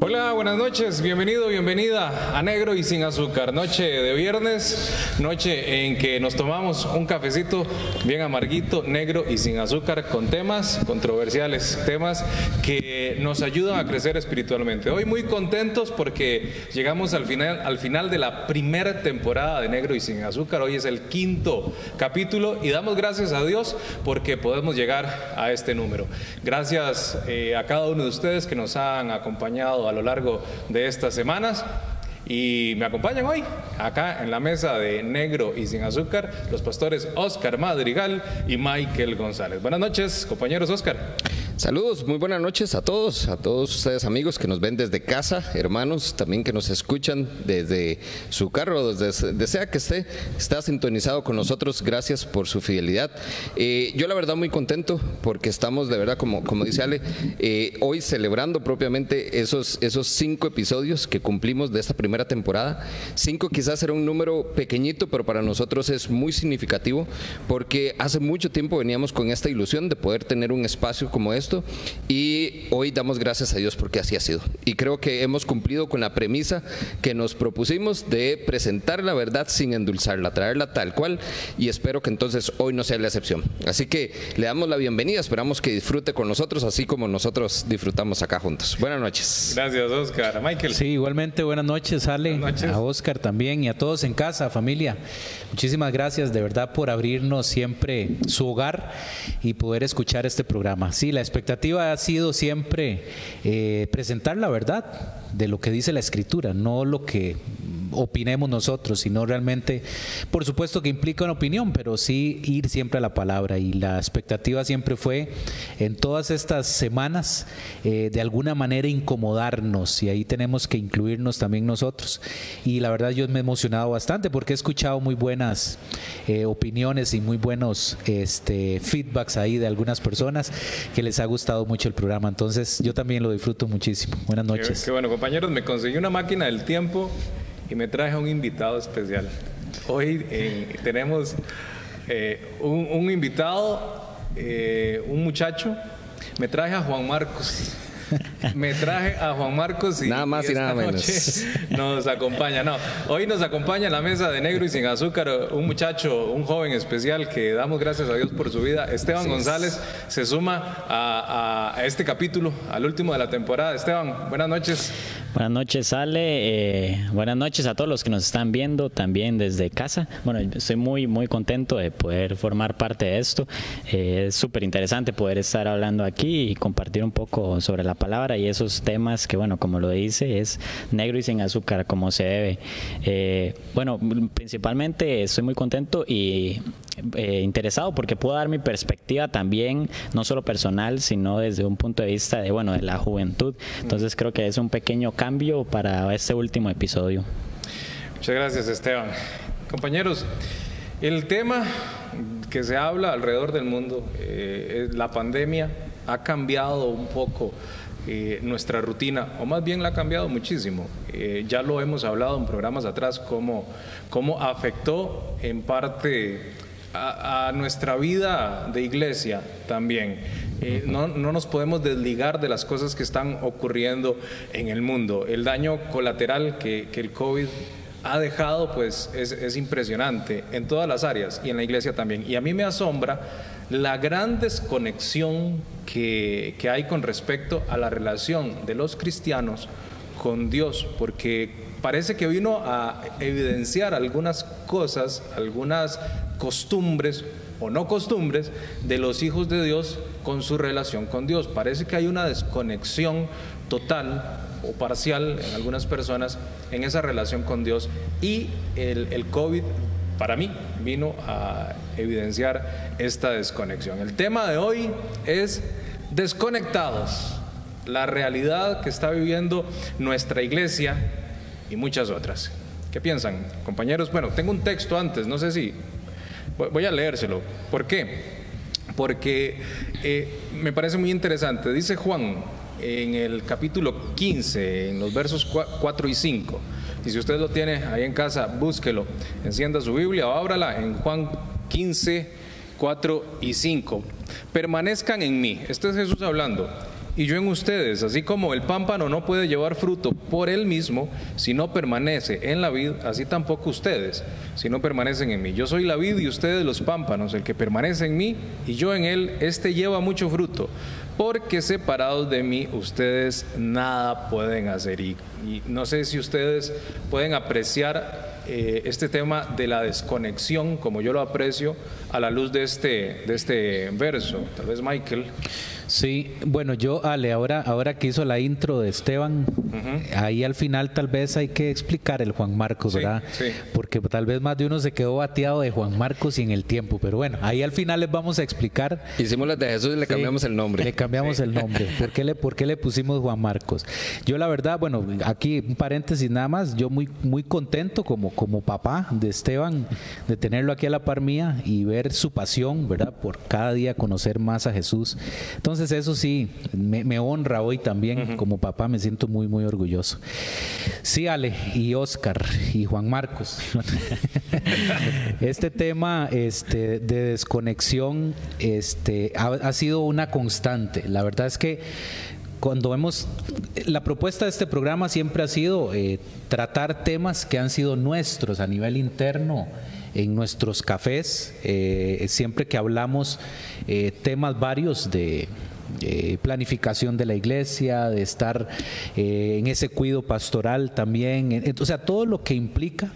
Hola, buenas noches, bienvenido, bienvenida a Negro y sin azúcar. Noche de viernes, noche en que nos tomamos un cafecito bien amarguito, negro y sin azúcar con temas controversiales, temas que nos ayudan a crecer espiritualmente. Hoy muy contentos porque llegamos al final, al final de la primera temporada de Negro y sin azúcar. Hoy es el quinto capítulo y damos gracias a Dios porque podemos llegar a este número. Gracias eh, a cada uno de ustedes que nos han acompañado a lo largo de estas semanas. Y me acompañan hoy, acá en la mesa de Negro y Sin Azúcar, los pastores Oscar Madrigal y Michael González. Buenas noches, compañeros Oscar. Saludos, muy buenas noches a todos, a todos ustedes amigos que nos ven desde casa, hermanos también que nos escuchan desde su carro, desde desea que esté, está sintonizado con nosotros, gracias por su fidelidad. Eh, yo la verdad muy contento porque estamos de verdad, como, como dice Ale, eh, hoy celebrando propiamente esos, esos cinco episodios que cumplimos de esta primera temporada. Cinco quizás era un número pequeñito, pero para nosotros es muy significativo porque hace mucho tiempo veníamos con esta ilusión de poder tener un espacio como este y hoy damos gracias a Dios porque así ha sido. Y creo que hemos cumplido con la premisa que nos propusimos de presentar la verdad sin endulzarla, traerla tal cual y espero que entonces hoy no sea la excepción. Así que le damos la bienvenida, esperamos que disfrute con nosotros así como nosotros disfrutamos acá juntos. Buenas noches. Gracias, Oscar. Michael. Sí, igualmente buenas noches, Ale, a Oscar también y a todos en casa, familia. Muchísimas gracias de verdad por abrirnos siempre su hogar y poder escuchar este programa. Sí, la expectativa ha sido siempre eh, presentar la verdad de lo que dice la escritura, no lo que opinemos nosotros, sino realmente, por supuesto que implica una opinión, pero sí ir siempre a la palabra. Y la expectativa siempre fue en todas estas semanas eh, de alguna manera incomodarnos y ahí tenemos que incluirnos también nosotros. Y la verdad yo me he emocionado bastante porque he escuchado muy buenas eh, opiniones y muy buenos este, feedbacks ahí de algunas personas que les ha gustado mucho el programa. Entonces yo también lo disfruto muchísimo. Buenas noches. qué bueno, compañeros, me conseguí una máquina del tiempo y me traje un invitado especial. Hoy eh, tenemos eh, un, invitado, eh, un muchacho. Me traje a Juan Marcos. Me traje a Juan Marcos y nada más y, nada menos. Nos acompaña. No, hoy nos acompaña en la mesa de negro y sin azúcar un muchacho, un joven especial que damos gracias a Dios por su vida. Esteban González se suma a, este capítulo, al último de la temporada. Esteban, buenas noches. Buenas noches, Ale. Eh, buenas noches a todos los que nos están viendo también desde casa. Bueno, estoy muy, muy contento de poder formar parte de esto. Eh, es súper interesante poder estar hablando aquí y compartir un poco sobre la palabra y esos temas que, bueno, como lo dice, es negro y sin azúcar, como se debe. Eh, bueno, principalmente estoy muy contento y interesado porque puedo dar mi perspectiva también, no solo personal, sino desde un punto de vista de, bueno, de la juventud. Entonces creo que es un pequeño cambio para este último episodio. Muchas gracias, Esteban. Compañeros, el tema que se habla alrededor del mundo, eh, la pandemia, ha cambiado un poco eh, nuestra rutina, o más bien la ha cambiado muchísimo. Eh, ya lo hemos hablado en programas atrás, cómo, cómo afectó en parte a, nuestra vida de iglesia también. Eh, no, no, nos podemos desligar de las cosas que están ocurriendo en el mundo. El daño colateral que, el COVID ha dejado pues es, es, impresionante en todas las áreas y en la iglesia también. Y a mí me asombra la gran desconexión que, que hay con respecto a la relación de los cristianos con Dios, porque parece que vino a evidenciar algunas cosas, algunas costumbres o no costumbres de los hijos de Dios con su relación con Dios. Parece que hay una desconexión total o parcial en algunas personas en esa relación con Dios y el, el COVID para mí vino a evidenciar esta desconexión. El tema de hoy es desconectados, la realidad que está viviendo nuestra iglesia y muchas otras. ¿Qué piensan, compañeros? Bueno, tengo un texto antes, no sé si Voy a leérselo. ¿Por qué? Porque eh, me parece muy interesante. Dice Juan en el capítulo 15, en los versos 4 y 5. Y si usted lo tiene ahí en casa, búsquelo. Encienda su Biblia o ábrala en Juan 15, 4 y 5. Permanezcan en mí. Este es Jesús hablando. y yo en ustedes, así como el pámpano no puede llevar fruto por él mismo si no permanece en la vid, así tampoco ustedes, si no permanecen en mí. Yo soy la vid y ustedes los pámpanos, el que permanece en mí y yo en él, este lleva mucho fruto, porque separados de mí ustedes nada pueden hacer. Y, y no sé si ustedes pueden apreciar eh, este tema de la desconexión, como yo lo aprecio, a la luz de este, de este verso. Tal vez Michael. Sí, bueno, yo, Ale, ahora, ahora que hizo la intro de Esteban, ahí al final tal vez hay que explicar el Juan Marcos, ¿verdad? Sí, Porque tal vez más de uno se quedó bateado de Juan Marcos y en el tiempo, pero bueno, ahí al final les vamos a explicar. Hicimos las de Jesús y le cambiamos el nombre. Le cambiamos el nombre. ¿Por qué, le, ¿Por qué le pusimos Juan Marcos? Yo la verdad, bueno, aquí un paréntesis nada más, yo muy, muy contento como, como papá de Esteban, de tenerlo aquí a la par mía y ver su pasión, ¿verdad? Por cada día conocer más a Jesús. Entonces, entonces eso sí, me, honra hoy también como papá, me siento muy, muy orgulloso. Sí, Ale y Oscar y Juan Marcos. este tema este, de desconexión este, ha, sido una constante. La verdad es que cuando vemos, la propuesta de este programa siempre ha sido eh, tratar temas que han sido nuestros a nivel interno en nuestros cafés, eh, siempre que hablamos eh, temas varios de planificación de la iglesia, de estar eh, en ese cuido pastoral también, o sea, todo lo que implica.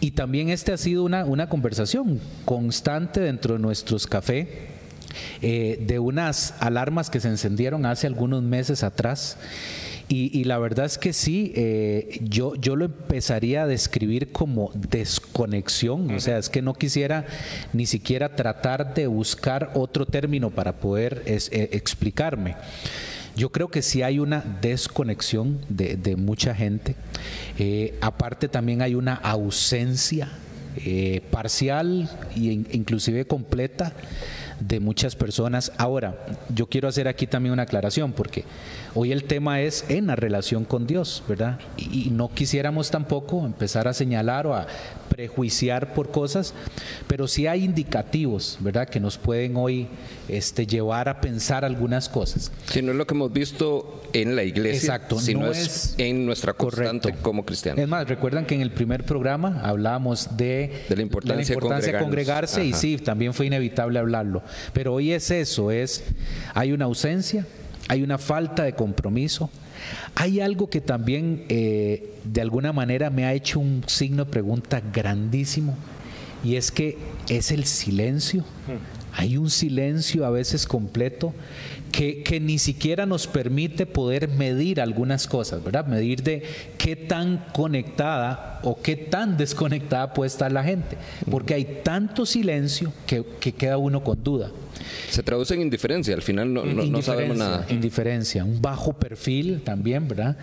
Y también este ha sido una, una conversación constante dentro de nuestros cafés. Eh, de unas alarmas que se encendieron hace algunos meses atrás y, la verdad es que sí, eh, yo, yo lo empezaría a describir como desconexión, o sea, es que no quisiera ni siquiera tratar de buscar otro término para poder eh, explicarme. Yo creo que sí hay una desconexión de, mucha gente. Eh, aparte también hay una ausencia parcial e inclusive completa de muchas personas. Ahora, yo quiero hacer aquí también una aclaración porque hoy el tema es en la relación con Dios, ¿verdad? Y, no quisiéramos tampoco empezar a señalar o a prejuiciar por cosas, pero sí hay indicativos, ¿verdad? Que nos pueden hoy este, llevar a pensar algunas cosas. Si no es lo que hemos visto en la iglesia, Exacto, sino no es, en nuestra constante como cristianos. Es más, recuerdan que en el primer programa hablábamos de, la importancia, de, congregarse y sí, también fue inevitable hablarlo. Pero hoy es eso, es hay una ausencia, hay una falta de compromiso. Hay algo que también eh, de alguna manera me ha hecho un signo de pregunta grandísimo y es que es el silencio. Hmm. Hay un silencio a veces completo que, que, ni siquiera nos permite poder medir algunas cosas, ¿verdad? Medir de qué tan conectada o qué tan desconectada puede estar la gente, porque hay tanto silencio que, que queda uno con duda. Se traduce en indiferencia, al final no, no, sabemos nada. Indiferencia, un bajo perfil también, ¿verdad?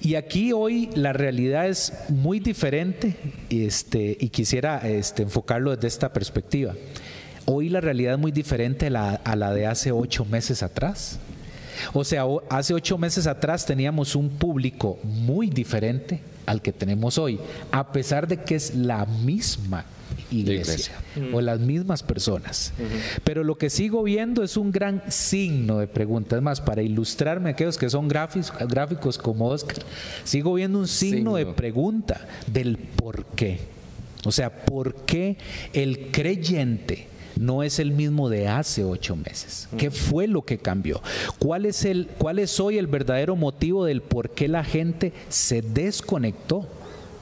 Y aquí hoy la realidad es muy diferente este, y quisiera este, enfocarlo desde esta perspectiva. Hoy la realidad es muy diferente a la, a la de hace ocho meses atrás. O sea, hace ocho meses atrás teníamos un público muy diferente al que tenemos hoy, a pesar de que es la misma iglesia, o las mismas personas. Pero lo que sigo viendo es un gran signo de pregunta. Es más, para ilustrarme aquellos que son gráficos, gráficos como Oscar, sigo viendo un signo. de pregunta del por qué. O sea, ¿por qué el creyente no es el mismo de hace ocho meses. ¿Qué fue lo que cambió? ¿Cuál es, el, ¿Cuál es hoy el verdadero motivo del por qué la gente se desconectó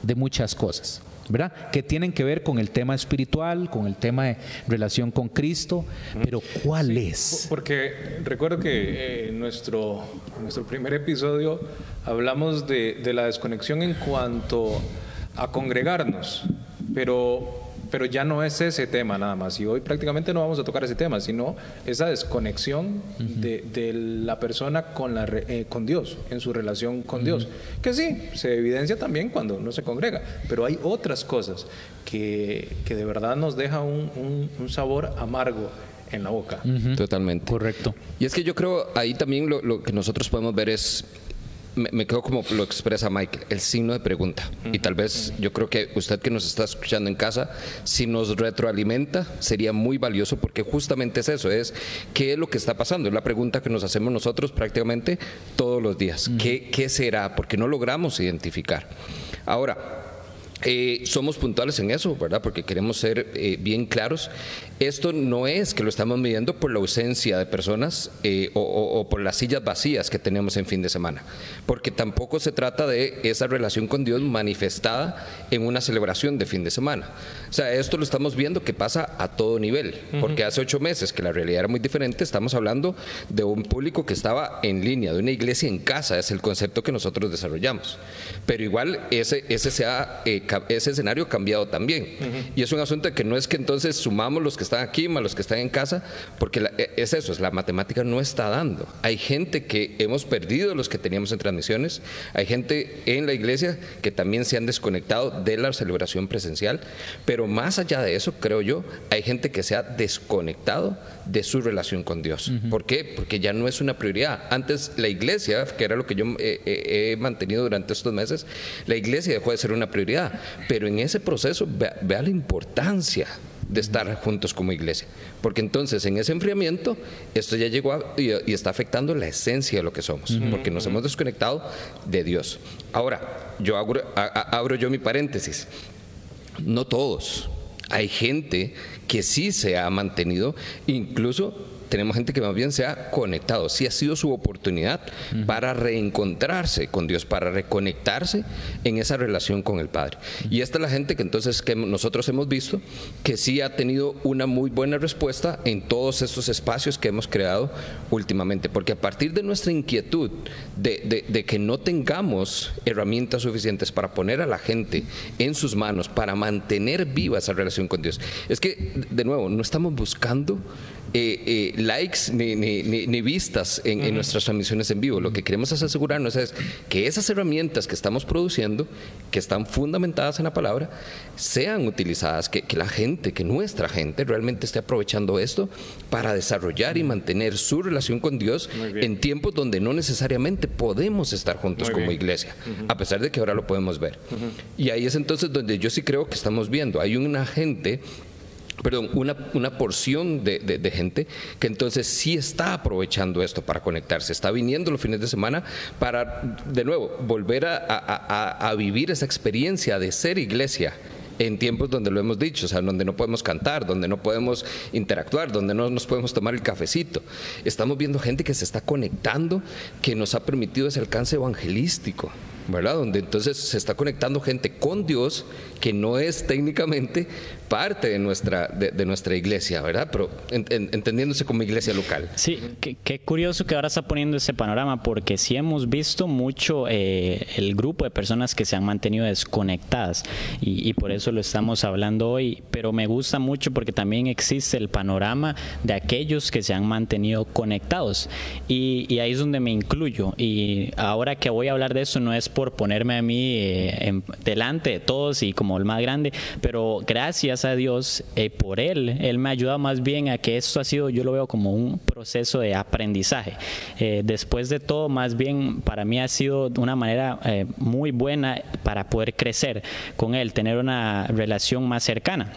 de muchas cosas? ¿verdad? Que tienen que ver con el tema espiritual, con el tema de relación con Cristo, pero ¿cuál es? Porque recuerdo que en eh, nuestro, nuestro primer episodio hablamos de, de la desconexión en cuanto a congregarnos, pero pero ya no es ese tema nada más. Y hoy prácticamente no vamos a tocar ese tema, sino esa desconexión de, la persona con, la, eh, con Dios, en su relación con Dios. Que sí, se evidencia también cuando no se congrega, pero hay otras cosas que, de verdad nos deja un, sabor amargo en la boca. Totalmente. Correcto. Y es que yo creo ahí también lo, lo que nosotros podemos ver es me, quedo como lo expresa Mike, el signo de pregunta. Y tal vez yo creo que usted que nos está escuchando en casa, si nos retroalimenta, sería muy valioso porque justamente es eso, es qué es lo que está pasando. Es la pregunta que nos hacemos nosotros prácticamente todos los días. ¿Qué, ¿Qué será? Porque no logramos identificar. Ahora, eh, somos puntuales en eso, ¿verdad? Porque queremos ser eh, bien claros. Esto no es que lo estamos midiendo por la ausencia de personas eh, o, por las sillas vacías que tenemos en fin de semana, porque tampoco se trata de esa relación con Dios manifestada en una celebración de fin de semana. O sea, esto lo estamos viendo que pasa a todo nivel, porque hace ocho meses que la realidad era muy diferente, estamos hablando de un público que estaba en línea, de una iglesia en casa, es el concepto que nosotros desarrollamos. Pero igual ese, ese sea ese escenario ha cambiado también. Y es un asunto de que no es que entonces sumamos los que están aquí más los que están en casa, porque e, es eso, es la matemática no está dando. Hay gente que hemos perdido los que teníamos en transmisiones, hay gente en la iglesia que también se han desconectado de la celebración presencial, pero más allá de eso, creo yo, hay gente que se ha desconectado de su relación con Dios. ¿Por qué? Porque ya no es una prioridad. Antes la iglesia, que era lo que yo he mantenido durante estos meses, la iglesia dejó de ser una prioridad. Pero en ese proceso vea, la importancia de estar juntos como iglesia. Porque entonces en ese enfriamiento esto ya llegó y, está afectando la esencia de lo que somos, porque nos hemos desconectado de Dios. Ahora, yo abro, abro yo mi paréntesis. No todos. Hay gente que sí se ha mantenido, incluso tenemos gente que más bien se ha conectado, sí ha sido su oportunidad para reencontrarse con Dios, para reconectarse en esa relación con el Padre. Y esta es la gente que entonces que nosotros hemos visto que sí ha tenido una muy buena respuesta en todos estos espacios que hemos creado últimamente, porque a partir de nuestra inquietud de, de que no tengamos herramientas suficientes para poner a la gente en sus manos, para mantener viva esa relación con Dios, es que, de nuevo, no estamos buscando eh, eh, likes ni, ni, vistas en, nuestras transmisiones en vivo. Lo que queremos es asegurarnos es que esas herramientas que estamos produciendo, que están fundamentadas en la palabra, sean utilizadas, que, la gente, que nuestra gente realmente esté aprovechando esto para desarrollar y mantener su relación con Dios en tiempos donde no necesariamente podemos estar juntos como iglesia, a pesar de que ahora lo podemos ver. Y ahí es entonces donde yo sí creo que estamos viendo, hay una gente perdón, una, una porción de, de, gente que entonces sí está aprovechando esto para conectarse, está viniendo los fines de semana para, de nuevo, volver a, a, a vivir esa experiencia de ser iglesia en tiempos donde lo hemos dicho, o sea, donde no podemos cantar, donde no podemos interactuar, donde no nos podemos tomar el cafecito. Estamos viendo gente que se está conectando, que nos ha permitido ese alcance evangelístico. ¿verdad? Donde entonces se está conectando gente con Dios que no es técnicamente parte de nuestra, de, nuestra iglesia, ¿verdad? Pero entendiéndose como iglesia local. Sí, qué, curioso que ahora está poniendo ese panorama, porque sí hemos visto mucho eh, el grupo de personas que se han mantenido desconectadas y, por eso lo estamos hablando hoy, pero me gusta mucho porque también existe el panorama de aquellos que se han mantenido conectados y, y ahí es donde me incluyo y ahora que voy a hablar de eso no es por ponerme a mí eh, delante de todos y como el más grande, pero gracias a Dios eh, por Él, Él me ayuda más bien a que esto ha sido, yo lo veo como un proceso de aprendizaje. Eh, después de todo, más bien para mí ha sido una manera muy buena para poder crecer con Él, tener una relación más cercana.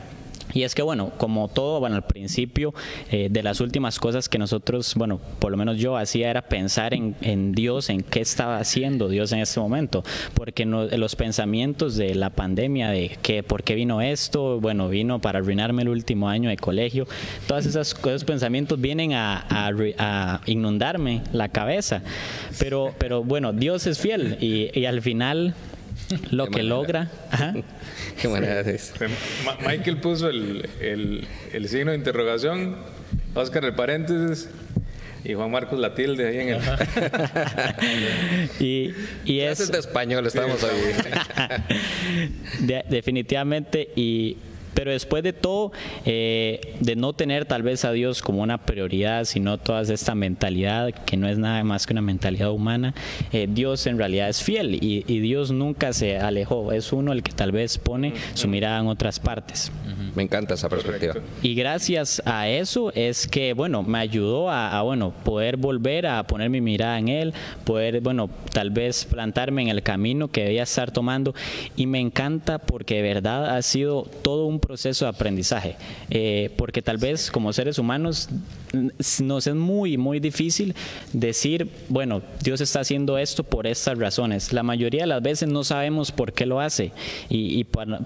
Y es que, bueno, como todo, bueno, al principio eh, de las últimas cosas que nosotros, bueno, por lo menos yo hacía era pensar en, en Dios, en qué estaba haciendo Dios en ese momento, porque los pensamientos de la pandemia, de que por qué vino esto, bueno, vino para arruinarme el último año de colegio, todas esas esos pensamientos vienen a, inundarme la cabeza, pero, pero bueno, Dios es fiel y al final lo que logra. Qué manera es. Michael puso el, el, signo de interrogación, Oscar el paréntesis y Juan Marcos la tilde ahí en el. y, y es. de español, estamos ahí. definitivamente, y Pero después de todo, eh, de no tener tal vez a Dios como una prioridad, sino toda esta mentalidad que no es nada más que una mentalidad humana, eh, Dios en realidad es fiel y, Dios nunca se alejó. Es uno el que tal vez pone su mirada en otras partes. Me encanta esa perspectiva. Y gracias a eso es que, bueno, me ayudó a, bueno, poder volver a poner mi mirada en Él, poder, bueno, tal vez plantarme en el camino que debía estar tomando. Y me encanta porque de verdad ha sido todo un proceso de aprendizaje. Eh, porque tal vez como seres humanos nos es muy, muy difícil decir, bueno, Dios está haciendo esto por estas razones. La mayoría de las veces no sabemos por qué lo hace. Y,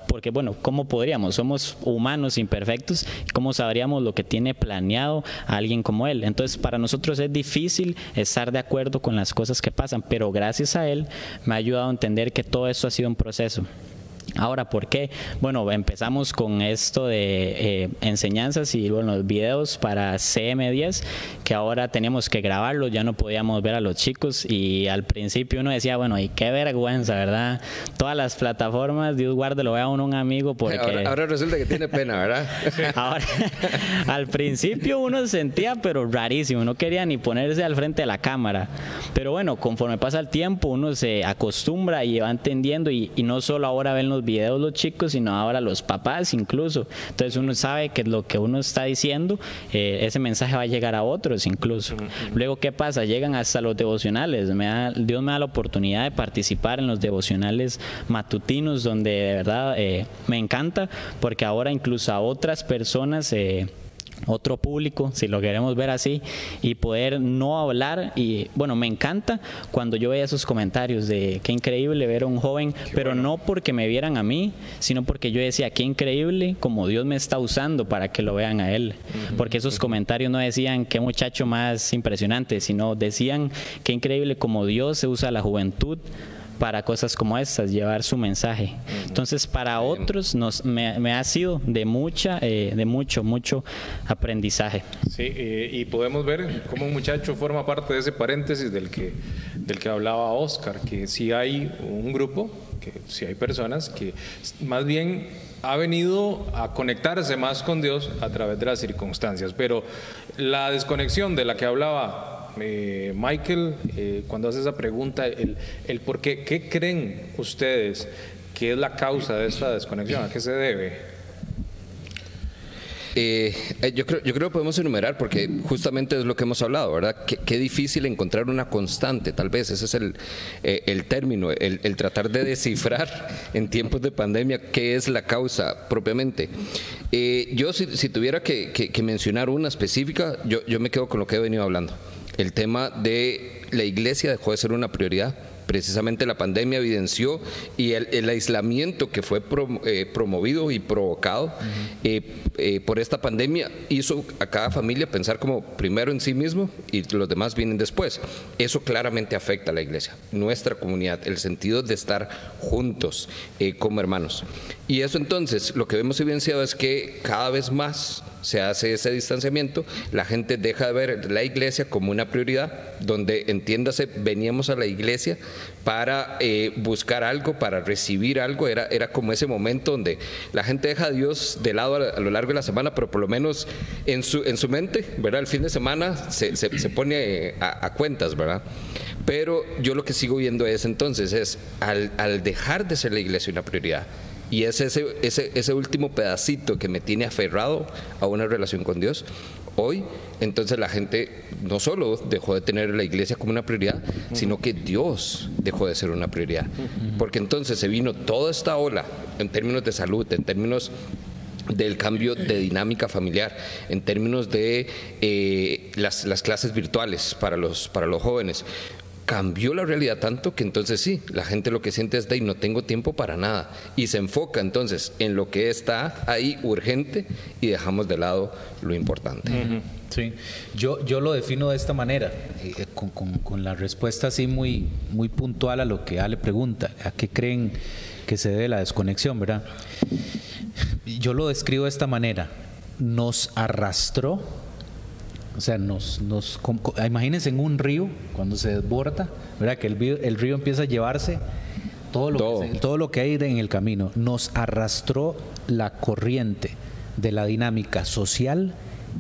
porque, bueno, ¿cómo podríamos? Somos humanos imperfectos. ¿Cómo sabríamos lo que tiene planeado alguien como Él? Entonces, para nosotros es difícil estar de acuerdo con las cosas que pasan, pero gracias a Él me ha ayudado a entender que todo esto ha sido un proceso. Ahora, ¿por qué? Bueno, empezamos con esto de eh, enseñanzas y bueno, videos para CM10, que ahora teníamos que grabarlos, ya no podíamos ver a los chicos y al principio uno decía, bueno, y qué vergüenza, ¿verdad? Todas las plataformas, Dios guarde, lo vea a un amigo porque... Ahora, resulta que tiene pena, ¿verdad? ahora, al principio uno sentía, pero rarísimo, no quería ni ponerse al frente de la cámara. Pero bueno, conforme pasa el tiempo, uno se acostumbra y va entendiendo y, y no solo ahora ven los videos los chicos, sino ahora los papás incluso. Entonces uno sabe que lo que uno está diciendo, eh, ese mensaje va a llegar a otros incluso. Luego, ¿qué pasa? Llegan hasta los devocionales. Me Dios me da la oportunidad de participar en los devocionales matutinos, donde de verdad eh, me encanta, porque ahora incluso a otras personas... Eh, otro público, si lo queremos ver así, y poder no hablar. Y bueno, me encanta cuando yo veía esos comentarios de qué increíble ver a un joven, pero no porque me vieran a mí, sino porque yo decía, qué increíble como Dios me está usando para que lo vean a él. Porque esos comentarios no decían qué muchacho más impresionante, sino decían qué increíble como Dios se usa la juventud para cosas como estas, llevar su mensaje. Entonces, para otros nos, me, ha sido de mucha, eh, de mucho, mucho aprendizaje. Sí, eh, y podemos ver cómo un muchacho forma parte de ese paréntesis del que, del que hablaba Oscar, que si hay un grupo, que si hay personas que más bien ha venido a conectarse más con Dios a través de las circunstancias, pero la desconexión de la que hablaba eh, Michael, eh, cuando hace esa pregunta, el, el por qué, ¿qué creen ustedes que es la causa de esta desconexión? ¿A qué se debe? Eh, yo, creo, yo creo que podemos enumerar porque justamente es lo que hemos hablado, ¿verdad? Qué, difícil encontrar una constante, tal vez ese es el, el término, el, tratar de descifrar en tiempos de pandemia qué es la causa propiamente. yo si, si tuviera que, que, mencionar una específica, yo, yo me quedo con lo que he venido hablando el tema de la iglesia dejó de ser una prioridad precisamente la pandemia evidenció y el, aislamiento que fue eh, promovido y provocado eh, eh, por esta pandemia hizo a cada familia pensar como primero en sí mismo y los demás vienen después. Eso claramente afecta a la iglesia, nuestra comunidad, el sentido de estar juntos como hermanos. Y eso entonces lo que vemos evidenciado es que cada vez más se hace ese distanciamiento, la gente deja de ver la iglesia como una prioridad, donde entiéndase, veníamos a la iglesia para eh, buscar algo, para recibir algo, era, era como ese momento donde la gente deja a Dios de lado a, lo largo de la semana, pero por lo menos en su, en su mente, ¿verdad? El fin de semana se, se, pone a, cuentas, ¿verdad? Pero yo lo que sigo viendo es entonces, es al, al dejar de ser la iglesia una prioridad, y es ese, ese, ese último pedacito que me tiene aferrado a una relación con Dios. Hoy, entonces la gente no solo dejó de tener la iglesia como una prioridad, sino que Dios dejó de ser una prioridad. Porque entonces se vino toda esta ola en términos de salud, en términos del cambio de dinámica familiar, en términos de eh, las, las, clases virtuales para los, para los jóvenes cambió la realidad tanto que entonces sí, la gente lo que siente es de no tengo tiempo para nada y se enfoca entonces en lo que está ahí urgente y dejamos de lado lo importante. Sí, yo, yo lo defino de esta manera, eh, con, con, la respuesta así muy, muy puntual a lo que Ale pregunta, ¿a qué creen que se debe la desconexión, verdad? Yo lo describo de esta manera, nos arrastró o sea, nos, nos, imagínense en un río, cuando se desborda, ¿verdad? que el, el río empieza a llevarse todo lo, Todo. Que, todo lo que hay en el camino. Nos arrastró la corriente de la dinámica social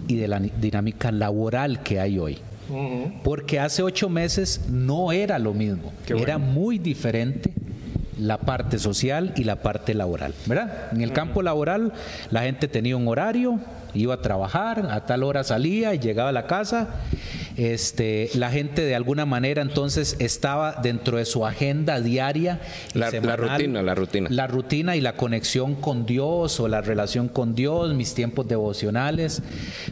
y de la dinámica laboral que hay hoy. Porque hace ocho meses no era lo mismo, Qué era bueno. muy diferente la parte social y la parte laboral, ¿verdad? En el campo laboral la gente tenía un horario, iba a trabajar, a tal hora salía y llegaba a la casa. Este, la gente de alguna manera entonces estaba dentro de su agenda diaria La- la rutina, la rutina. la rutina y la conexión con Dios o la relación con Dios, mis tiempos devocionales.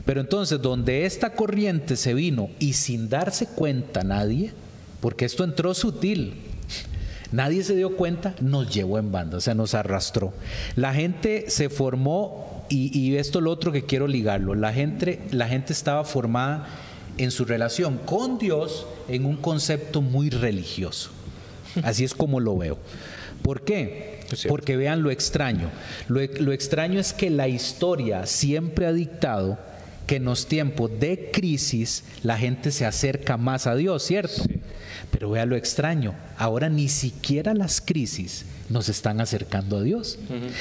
Pero entonces, donde esta corriente se vino y sin darse cuenta nadie, porque esto entró sutil, nadie se dio cuenta, nos llevó en banda, o sea, nos arrastró. La gente se formó, y, y esto es lo otro que quiero ligarlo, la gente, la gente estaba formada en su relación con Dios en un concepto muy religioso. Así es como lo veo. ¿Por qué? Porque vean lo extraño. Lo, lo extraño es que la historia siempre ha dictado que en los tiempos de crisis la gente se acerca más a Dios, ¿cierto? Pero vea lo extraño. Ahora ni siquiera las crisis nos están acercando a Dios.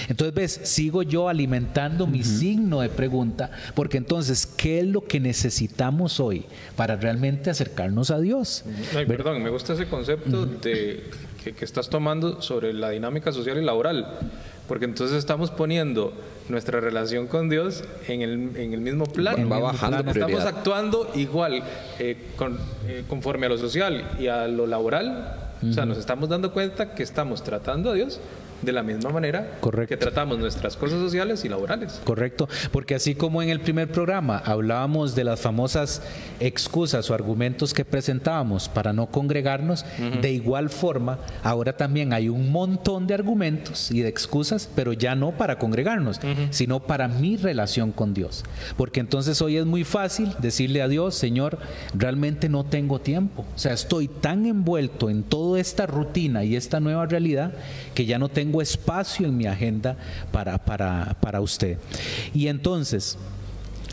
Entonces, ves, sigo yo alimentando mi signo de pregunta, porque entonces, ¿qué es lo que necesitamos hoy para realmente acercarnos a Dios? No, y Ver- perdón, me gusta ese concepto de que, que estás tomando sobre la dinámica social y laboral, porque entonces estamos poniendo nuestra relación con Dios en el, en el mismo plano. Va bajando Estamos prioridad. actuando igual eh, con- eh, conforme a lo social y a lo laboral. O sea, nos estamos dando cuenta que estamos tratando a Dios de la misma manera Correcto. que tratamos nuestras cosas sociales y laborales. Correcto, porque así como en el primer programa hablábamos de las famosas excusas o argumentos que presentábamos para no congregarnos, de igual forma, ahora también hay un montón de argumentos y de excusas, pero ya no para congregarnos, sino para mi relación con Dios. Porque entonces hoy es muy fácil decirle a Dios, Señor, realmente no tengo tiempo. O sea, estoy tan envuelto en toda esta rutina y esta nueva realidad que ya no tengo espacio en mi agenda para, para, para usted. Y entonces,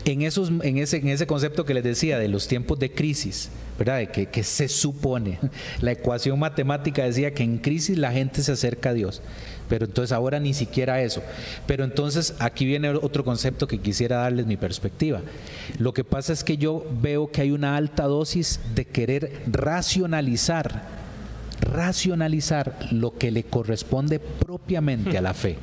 en, esos, en, ese, en ese concepto que les decía de los tiempos de crisis, ¿verdad? Que, que se supone, la ecuación matemática decía que en crisis la gente se acerca a Dios, pero entonces ahora ni siquiera eso. Pero entonces aquí viene otro concepto que quisiera darles mi perspectiva. Lo que pasa es que yo veo que hay una alta dosis de querer racionalizar, racionalizar lo que le corresponde propiamente a la fe.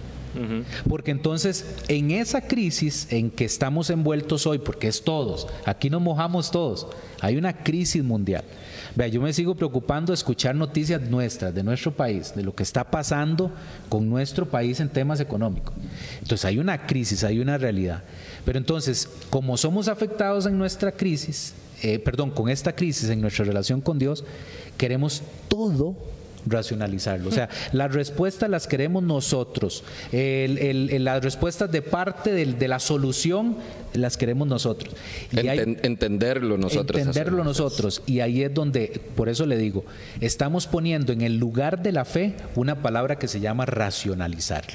Porque entonces en esa crisis en que estamos envueltos hoy, porque es todos, aquí nos mojamos todos, hay una crisis mundial. Vea, yo me sigo preocupando de escuchar noticias nuestras, de nuestro país, de lo que está pasando con nuestro país en temas económicos. Entonces hay una crisis, hay una realidad. Pero entonces, como somos afectados en nuestra crisis, eh, perdón, con esta crisis en nuestra relación con Dios, queremos todo racionalizarlo. O sea, las respuestas las queremos nosotros. El- el- el- las respuestas de parte del- de la solución las queremos nosotros. Y hay- entenderlo nosotros. entenderlo nosotros. Y ahí es donde, por eso le digo, estamos poniendo en el lugar de la fe una palabra que se llama racionalizarlo.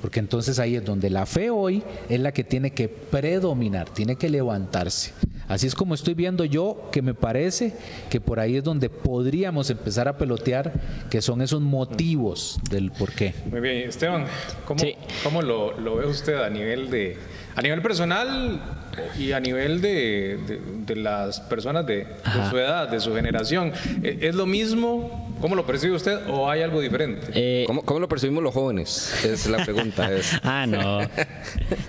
Porque entonces ahí es donde la fe hoy es la que tiene que predominar, tiene que levantarse. Así es como estoy viendo yo que me parece que por ahí es donde podríamos empezar a pelotear, que son esos motivos del por qué. Muy bien, Esteban, ¿cómo, Sí. cómo lo, lo ve usted a nivel de a nivel personal y a nivel de, de- de las personas de, su edad, de su generación? ¿E- ¿Es lo mismo? ¿Cómo lo percibe usted o hay algo diferente? Eh, ¿Cómo, cómo lo percibimos los jóvenes? Es la pregunta. Es. Ah, no.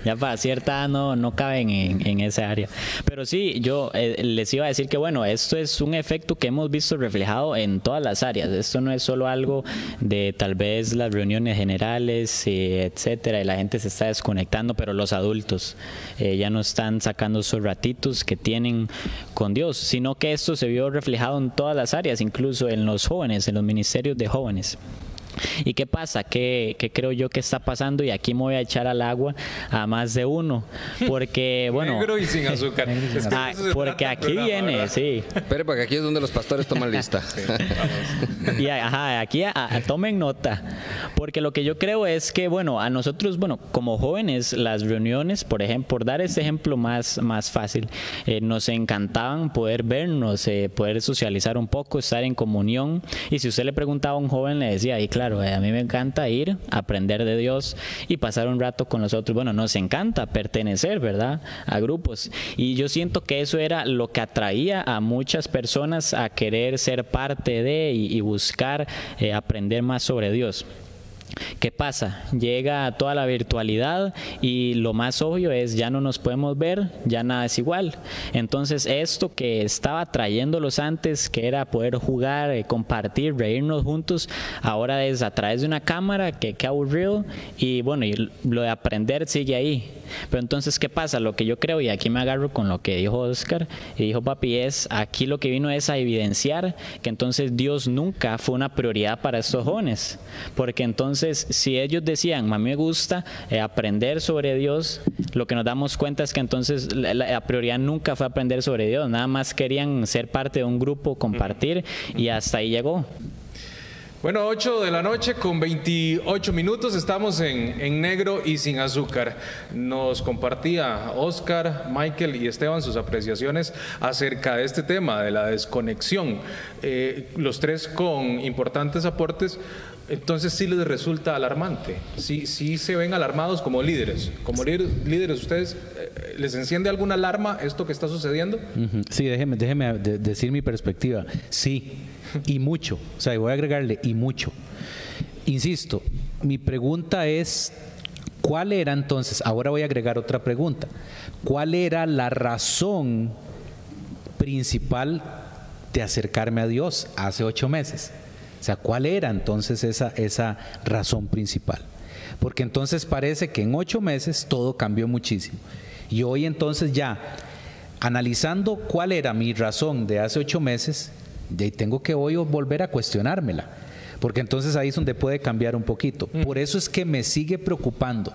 Ya para cierta no, no caben en, en esa área. Pero sí, yo eh, les iba a decir que, bueno, esto es un efecto que hemos visto reflejado en todas las áreas. Esto no es solo algo de tal vez las reuniones generales, eh, etcétera, y la gente se está desconectando, pero los adultos eh, ya no están sacando esos ratitos que tienen con Dios, sino que esto se vio reflejado en todas las áreas, incluso en los jóvenes, en los ministerios de jóvenes. ¿Y qué pasa? ¿Qué, qué creo yo que está pasando? Y aquí me voy a echar al agua a más de uno. Porque, bueno. Negro y sin azúcar. Es que ah, porque aquí programa, viene, ¿verdad? sí. Espere, porque aquí es donde los pastores toman lista. Y ajá, aquí a- a- tomen nota. Porque lo que yo creo es que, bueno, a nosotros, bueno, como jóvenes, las reuniones, por ejemplo, por dar este ejemplo más, más fácil, eh, nos encantaban poder vernos, eh, poder socializar un poco, estar en comunión. Y si usted le preguntaba a un joven, le decía, y claro, a mí me encanta ir, aprender de Dios y pasar un rato con nosotros. Bueno, nos encanta pertenecer, ¿verdad? A grupos. Y yo siento que eso era lo que atraía a muchas personas a querer ser parte de y, buscar eh, aprender más sobre Dios. ¿Qué pasa? Llega toda la virtualidad y lo más obvio es ya no nos podemos ver, ya nada es igual. Entonces esto que estaba trayéndolos antes, que era poder jugar, eh, compartir, reírnos juntos, ahora es a través de una cámara, que, que aburrido y bueno, y lo de aprender sigue ahí. Pero entonces, ¿qué pasa? Lo que yo creo, y aquí me agarro con lo que dijo Oscar y dijo Papi, es aquí lo que vino es a evidenciar que entonces Dios nunca fue una prioridad para estos jóvenes. Porque entonces, si ellos decían, a mí me gusta eh, aprender sobre Dios, lo que nos damos cuenta es que entonces la, prioridad nunca fue aprender sobre Dios, nada más querían ser parte de un grupo, compartir, y hasta ahí llegó. Bueno, 8 de la noche con 28 minutos, estamos en, negro y sin azúcar. Nos compartía Oscar, Michael y Esteban sus apreciaciones acerca de este tema, de la desconexión. Eh, los tres con importantes aportes. Entonces sí les resulta alarmante, sí, sí se ven alarmados como líderes. Como líderes, ¿ustedes eh, les enciende alguna alarma esto que está sucediendo? Sí, déjeme, déjeme decir mi perspectiva. Sí, y mucho. O sea, voy a agregarle y mucho. Insisto, mi pregunta es, ¿cuál era entonces? Ahora voy a agregar otra pregunta. ¿Cuál era la razón principal de acercarme a Dios hace ocho meses? O sea, ¿cuál era entonces esa, esa razón principal? Porque entonces parece que en ocho meses todo cambió muchísimo. Y hoy entonces ya, analizando cuál era mi razón de hace ocho meses, y tengo que hoy volver a cuestionármela, porque entonces ahí es donde puede cambiar un poquito. Mm. Por eso es que me sigue preocupando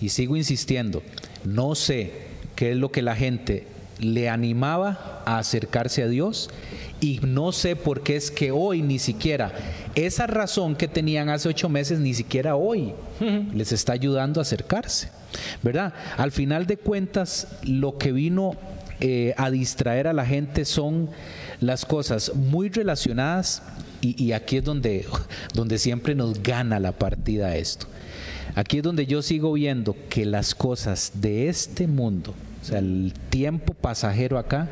y sigo insistiendo. No sé qué es lo que la gente le animaba a acercarse a Dios y no sé por qué es que hoy ni siquiera esa razón que tenían hace ocho meses, ni siquiera hoy les está ayudando a acercarse. ¿Verdad? Al final de cuentas, lo que vino eh, a distraer a la gente son las cosas muy relacionadas y, aquí es donde, donde siempre nos gana la partida esto. Aquí es donde yo sigo viendo que las cosas de este mundo, o sea, el tiempo pasajero acá,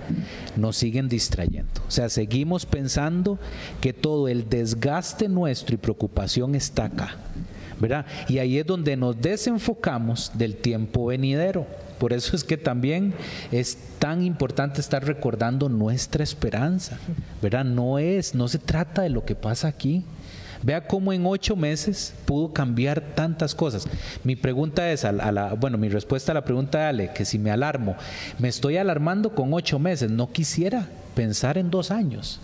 nos siguen distrayendo. O sea, seguimos pensando que todo el desgaste nuestro y preocupación está acá. ¿verdad? Y ahí es donde nos desenfocamos del tiempo venidero. Por eso es que también es tan importante estar recordando nuestra esperanza, ¿verdad? No es, no se trata de lo que pasa aquí. Vea cómo en ocho meses pudo cambiar tantas cosas. Mi pregunta es, a la, bueno, mi respuesta a la pregunta de Ale, que si me alarmo, me estoy alarmando con ocho meses, no quisiera pensar en dos años.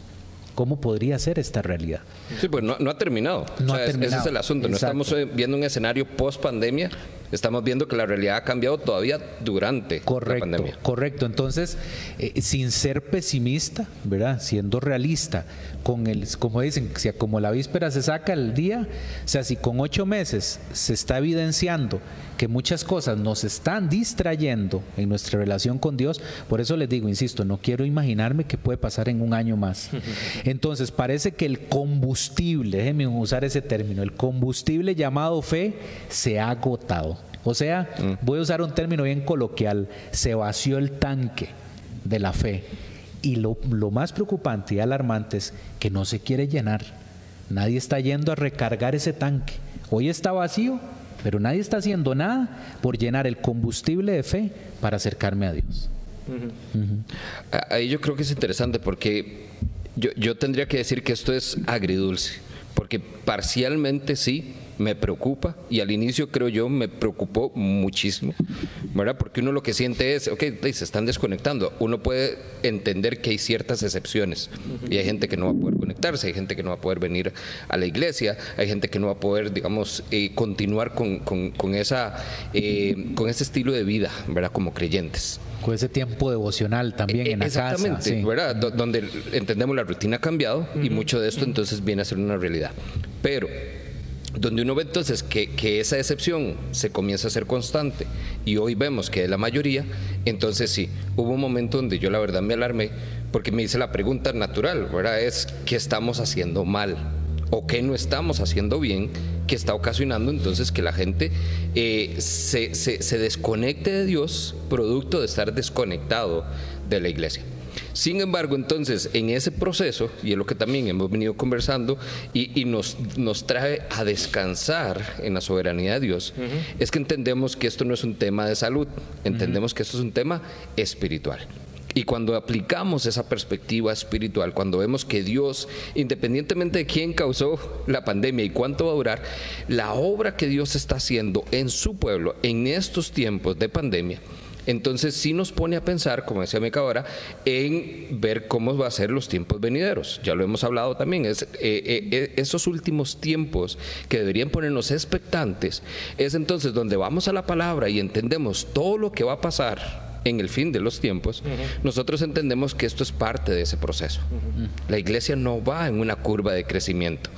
¿Cómo podría ser esta realidad? Sí, pues no, ha terminado. No ha terminado. Ese es el asunto. No estamos eh, viendo un escenario post pandemia estamos viendo que la realidad ha cambiado todavía durante la pandemia. Correcto. Entonces, eh, sin ser pesimista, ¿verdad? Siendo realista, con el, como dicen, si como la víspera se saca el día, o sea, si con ocho meses se está evidenciando que muchas cosas nos están distrayendo en nuestra relación con Dios, por eso les digo, insisto, no quiero imaginarme qué puede pasar en un año más. Entonces, parece que el combustible, déjenme usar ese término, el combustible llamado fe se ha agotado. O sea, mm. voy a usar un término bien coloquial, se vació el tanque de la fe. Y lo, lo más preocupante y alarmante es que no se quiere llenar. Nadie está yendo a recargar ese tanque. Hoy está vacío, pero nadie está haciendo nada por llenar el combustible de fe para acercarme a Dios. Ahí yo creo que es interesante porque yo, yo tendría que decir que esto es agridulce, porque parcialmente sí, me preocupa y al inicio creo yo me preocupó muchísimo, ¿verdad? Porque uno lo que siente es, ok, se están desconectando. Uno puede entender que hay ciertas excepciones y hay gente que no va a poder conectarse, hay gente que no va a poder venir a la iglesia, hay gente que no va a poder, digamos, eh, continuar con, con, esa, eh, con ese estilo de vida, ¿verdad? Como creyentes. Con ese tiempo devocional también en la casa. Exactamente, ¿verdad? donde entendemos la rutina ha cambiado y mucho de esto entonces viene a ser una realidad. Pero donde uno ve entonces que, esa excepción se comienza a ser constante y hoy vemos que es la mayoría, entonces sí, hubo un momento donde yo la verdad me alarmé porque me hice la pregunta natural, ¿verdad? Es ¿qué estamos haciendo mal? ¿O qué no estamos haciendo bien? Que está ocasionando entonces que la gente eh, se desconecte de Dios, producto de estar desconectado de la iglesia. Sin embargo, entonces, en ese proceso, y es lo que también hemos venido conversando, y, y nos, nos, trae a descansar en la soberanía de Dios, uh -huh. es que entendemos que esto no es un tema de salud, entendemos uh -huh. que esto es un tema espiritual. Y cuando aplicamos esa perspectiva espiritual, cuando vemos que Dios, independientemente de quién causó la pandemia y cuánto va a durar, la obra que Dios está haciendo en su pueblo en estos tiempos de pandemia, entonces sí nos pone a pensar, como decía Meca ahora, en ver cómo va a ser los tiempos venideros. Ya lo hemos hablado también. Es, eh, eh, esos últimos tiempos que deberían ponernos expectantes es entonces donde vamos a la palabra y entendemos todo lo que va a pasar en el fin de los tiempos, uh -huh. nosotros entendemos que esto es parte de ese proceso. Uh -huh. La iglesia no va en una curva de crecimiento.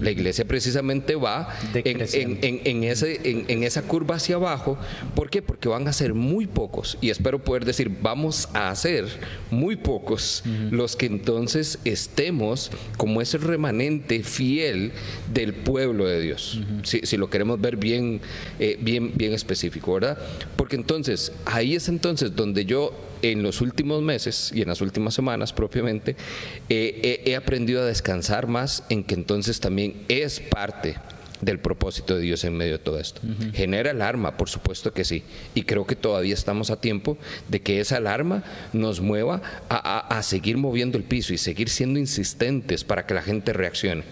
La iglesia precisamente va en, en, en, en, ese, en, esa curva hacia abajo. ¿Por qué? Porque van a ser muy pocos. Y espero poder decir, vamos a ser muy pocos uh -huh. los que entonces estemos como ese remanente fiel del pueblo de Dios. Uh -huh. si, si, lo queremos ver bien, eh, bien, bien específico, ¿verdad? Porque entonces, ahí es entonces donde yo en los últimos meses y en las últimas semanas propiamente, eh, he, he aprendido a descansar más en que entonces también es parte del propósito de Dios en medio de todo esto. Uh -huh. ¿Genera alarma? Por supuesto que sí. Y creo que todavía estamos a tiempo de que esa alarma nos mueva a, a, a seguir moviendo el piso y seguir siendo insistentes para que la gente reaccione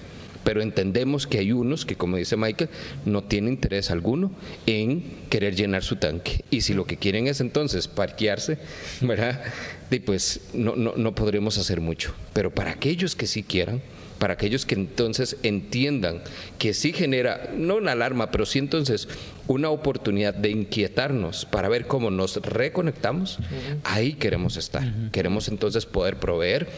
pero entendemos que hay unos que, como dice Michael, no tienen interés alguno en querer llenar su tanque. Y si lo que quieren es entonces parquearse, ¿verdad? Y pues no, no, no podremos hacer mucho. Pero para aquellos que sí quieran, para aquellos que entonces entiendan que sí genera, no una alarma, pero sí entonces una oportunidad de inquietarnos para ver cómo nos reconectamos, uh -huh. ahí queremos estar. Uh -huh. Queremos entonces poder proveer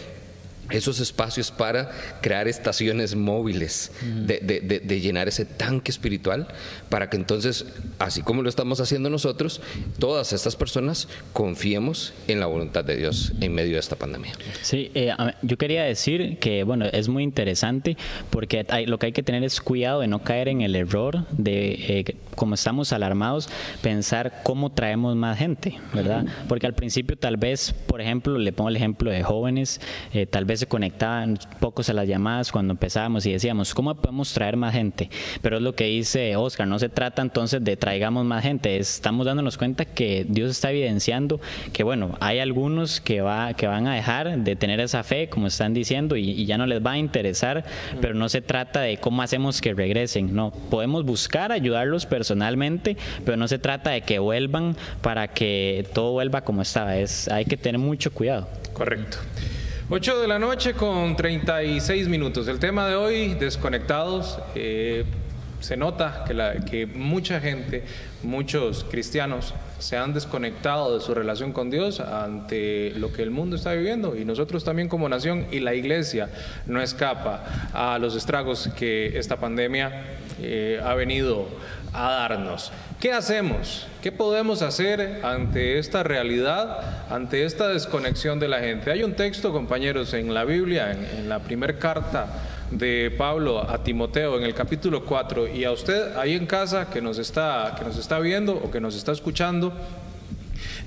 esos espacios para crear estaciones móviles, de, de, de, de, llenar ese tanque espiritual, para que entonces, así como lo estamos haciendo nosotros, todas estas personas confiemos en la voluntad de Dios en medio de esta pandemia. Sí, eh, yo quería decir que, bueno, es muy interesante porque hay, lo que hay que tener es cuidado de no caer en el error de, eh, como estamos alarmados, pensar cómo traemos más gente, ¿verdad? Porque al principio tal vez, por ejemplo, le pongo el ejemplo de jóvenes, eh, tal vez se conectaban pocos a las llamadas cuando empezábamos y decíamos, ¿cómo podemos traer más gente? Pero es lo que dice Oscar, no se trata entonces de traigamos más gente, estamos dándonos cuenta que Dios está evidenciando que, bueno, hay algunos que, va, que van a dejar de tener esa fe, como están diciendo, y, y ya no les va a interesar, pero no se trata de cómo hacemos que regresen, no, podemos buscar ayudarlos personalmente, pero no se trata de que vuelvan para que todo vuelva como estaba, es, hay que tener mucho cuidado. Correcto. 8 de la noche con 36 minutos. El tema de hoy, desconectados. Eh, se nota que, la, que, mucha gente, muchos cristianos, se han desconectado de su relación con Dios ante lo que el mundo está viviendo y nosotros también como nación y la iglesia no escapa a los estragos que esta pandemia eh, ha venido a darnos. ¿Qué hacemos? ¿Qué podemos hacer ante esta realidad, ante esta desconexión de la gente? Hay un texto, compañeros, en la Biblia, en, la primera carta de Pablo a Timoteo en el capítulo 4 y a usted ahí en casa que nos está, que nos está viendo o que nos está escuchando,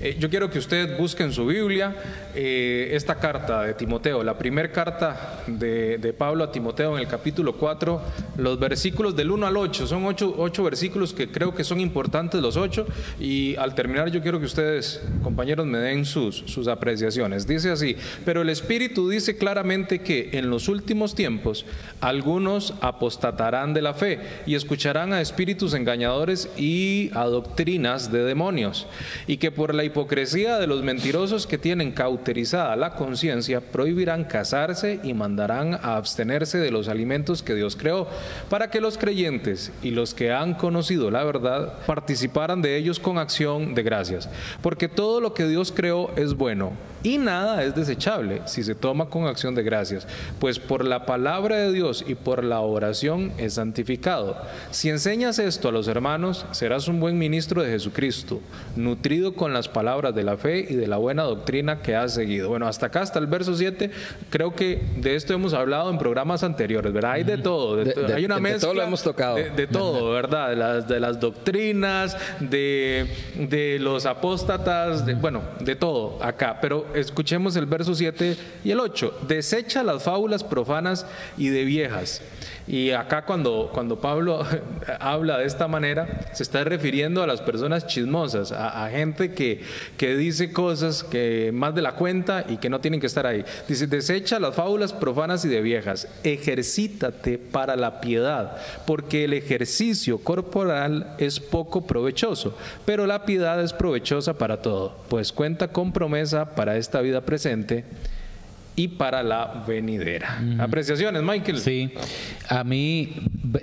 eh, yo quiero que usted busque en su Biblia eh, esta carta de Timoteo, la primera carta de, de, Pablo a Timoteo en el capítulo 4, los versículos del 1 al 8. Son ocho, ocho versículos que creo que son importantes los ocho y al terminar yo quiero que ustedes, compañeros, me den sus, sus apreciaciones. Dice así, pero el Espíritu dice claramente que en los últimos tiempos algunos apostatarán de la fe y escucharán a espíritus engañadores y a doctrinas de demonios y que por la hipocresía de los mentirosos que tienen cauterizada la conciencia, prohibirán casarse y mandarán a abstenerse de los alimentos que Dios creó, para que los creyentes y los que han conocido la verdad participaran de ellos con acción de gracias. Porque todo lo que Dios creó es bueno Y nada es desechable si se toma con acción de gracias, pues por la palabra de Dios y por la oración es santificado. Si enseñas esto a los hermanos, serás un buen ministro de Jesucristo, nutrido con las palabras de la fe y de la buena doctrina que has seguido. Bueno, hasta acá, hasta el verso 7, creo que de esto hemos hablado en programas anteriores, ¿verdad? Hay de todo, hay una mezcla. De todo lo hemos tocado. De, todo, ¿verdad? De las, de las doctrinas, de, de los apóstatas, de, bueno, de todo acá. Pero escuchemos el verso 7 y el 8. Desecha las fábulas profanas y de viejas. Y acá cuando, cuando Pablo habla de esta manera, se está refiriendo a las personas chismosas, a, gente que, que, dice cosas que más de la cuenta y que no tienen que estar ahí. Dice, desecha las fábulas profanas y de viejas, ejercítate para la piedad, porque el ejercicio corporal es poco provechoso, pero la piedad es provechosa para todo, pues cuenta con promesa para esta vida presente y para la venidera. Apreciaciones, Michael. Sí, a mí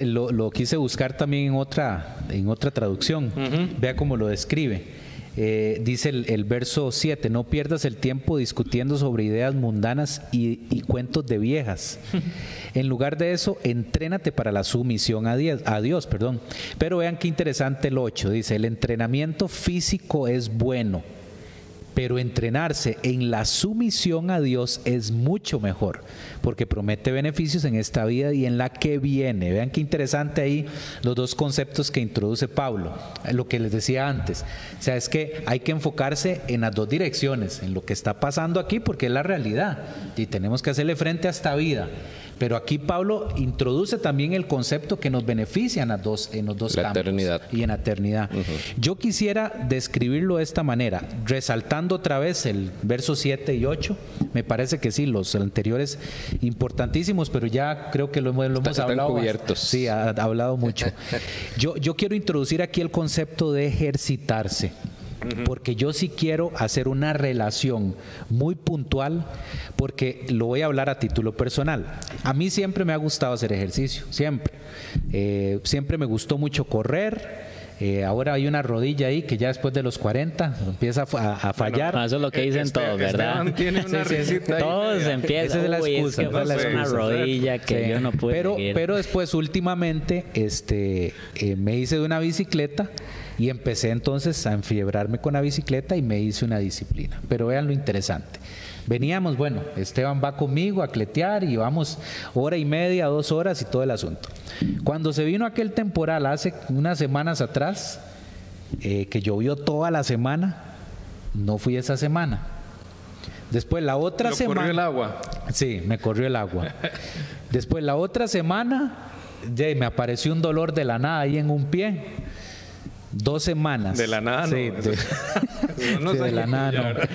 lo, quise buscar también en otra, en otra traducción. Vea cómo lo describe. Eh, dice el, verso 7, no pierdas el tiempo discutiendo sobre ideas mundanas y, y cuentos de viejas. en lugar de eso, entrénate para la sumisión a Dios, a Dios. Perdón. Pero vean qué interesante el 8, dice, el entrenamiento físico es bueno pero entrenarse en la sumisión a Dios es mucho mejor, porque promete beneficios en esta vida y en la que viene. Vean qué interesante ahí los dos conceptos que introduce Pablo, lo que les decía antes. O sea, es que hay que enfocarse en las dos direcciones, en lo que está pasando aquí, porque es la realidad, y tenemos que hacerle frente a esta vida. Pero aquí Pablo introduce también el concepto que nos beneficia en, las dos, en los dos la eternidad. y en la eternidad. Yo quisiera describirlo de esta manera, resaltando otra vez el verso 7 y 8. Me parece que sí, los anteriores importantísimos, pero ya creo que lo hemos, lo hemos hablado. Cubiertos. Sí, ha, hablado mucho. yo, yo quiero introducir aquí el concepto de ejercitarse porque yo sí quiero hacer una relación muy puntual, porque lo voy a hablar a título personal. A mí siempre me ha gustado hacer ejercicio, siempre. Eh, siempre me gustó mucho correr. Eh, ahora hay una rodilla ahí que ya después de los 40 empieza a, fallar. eso es lo que dicen este, todos, ¿verdad? Tiene una todos empiezan. Esa es la excusa. Es, una rodilla que yo no puedo pero, pero después, últimamente, este, eh, me hice de una bicicleta y empecé entonces a enfiebrarme con la bicicleta y me hice una disciplina. Pero vean lo interesante. Veníamos, bueno, Esteban va conmigo a cletear y vamos hora y media, dos horas y todo el asunto. Cuando se vino aquel temporal hace unas semanas atrás, eh, que llovió toda la semana, no fui esa semana. Después la otra semana. corrió el agua? Sí, me corrió el agua. Después la otra semana, ya, me apareció un dolor de la nada ahí en un pie. Dos semanas. De la nada, sí, de, la nada.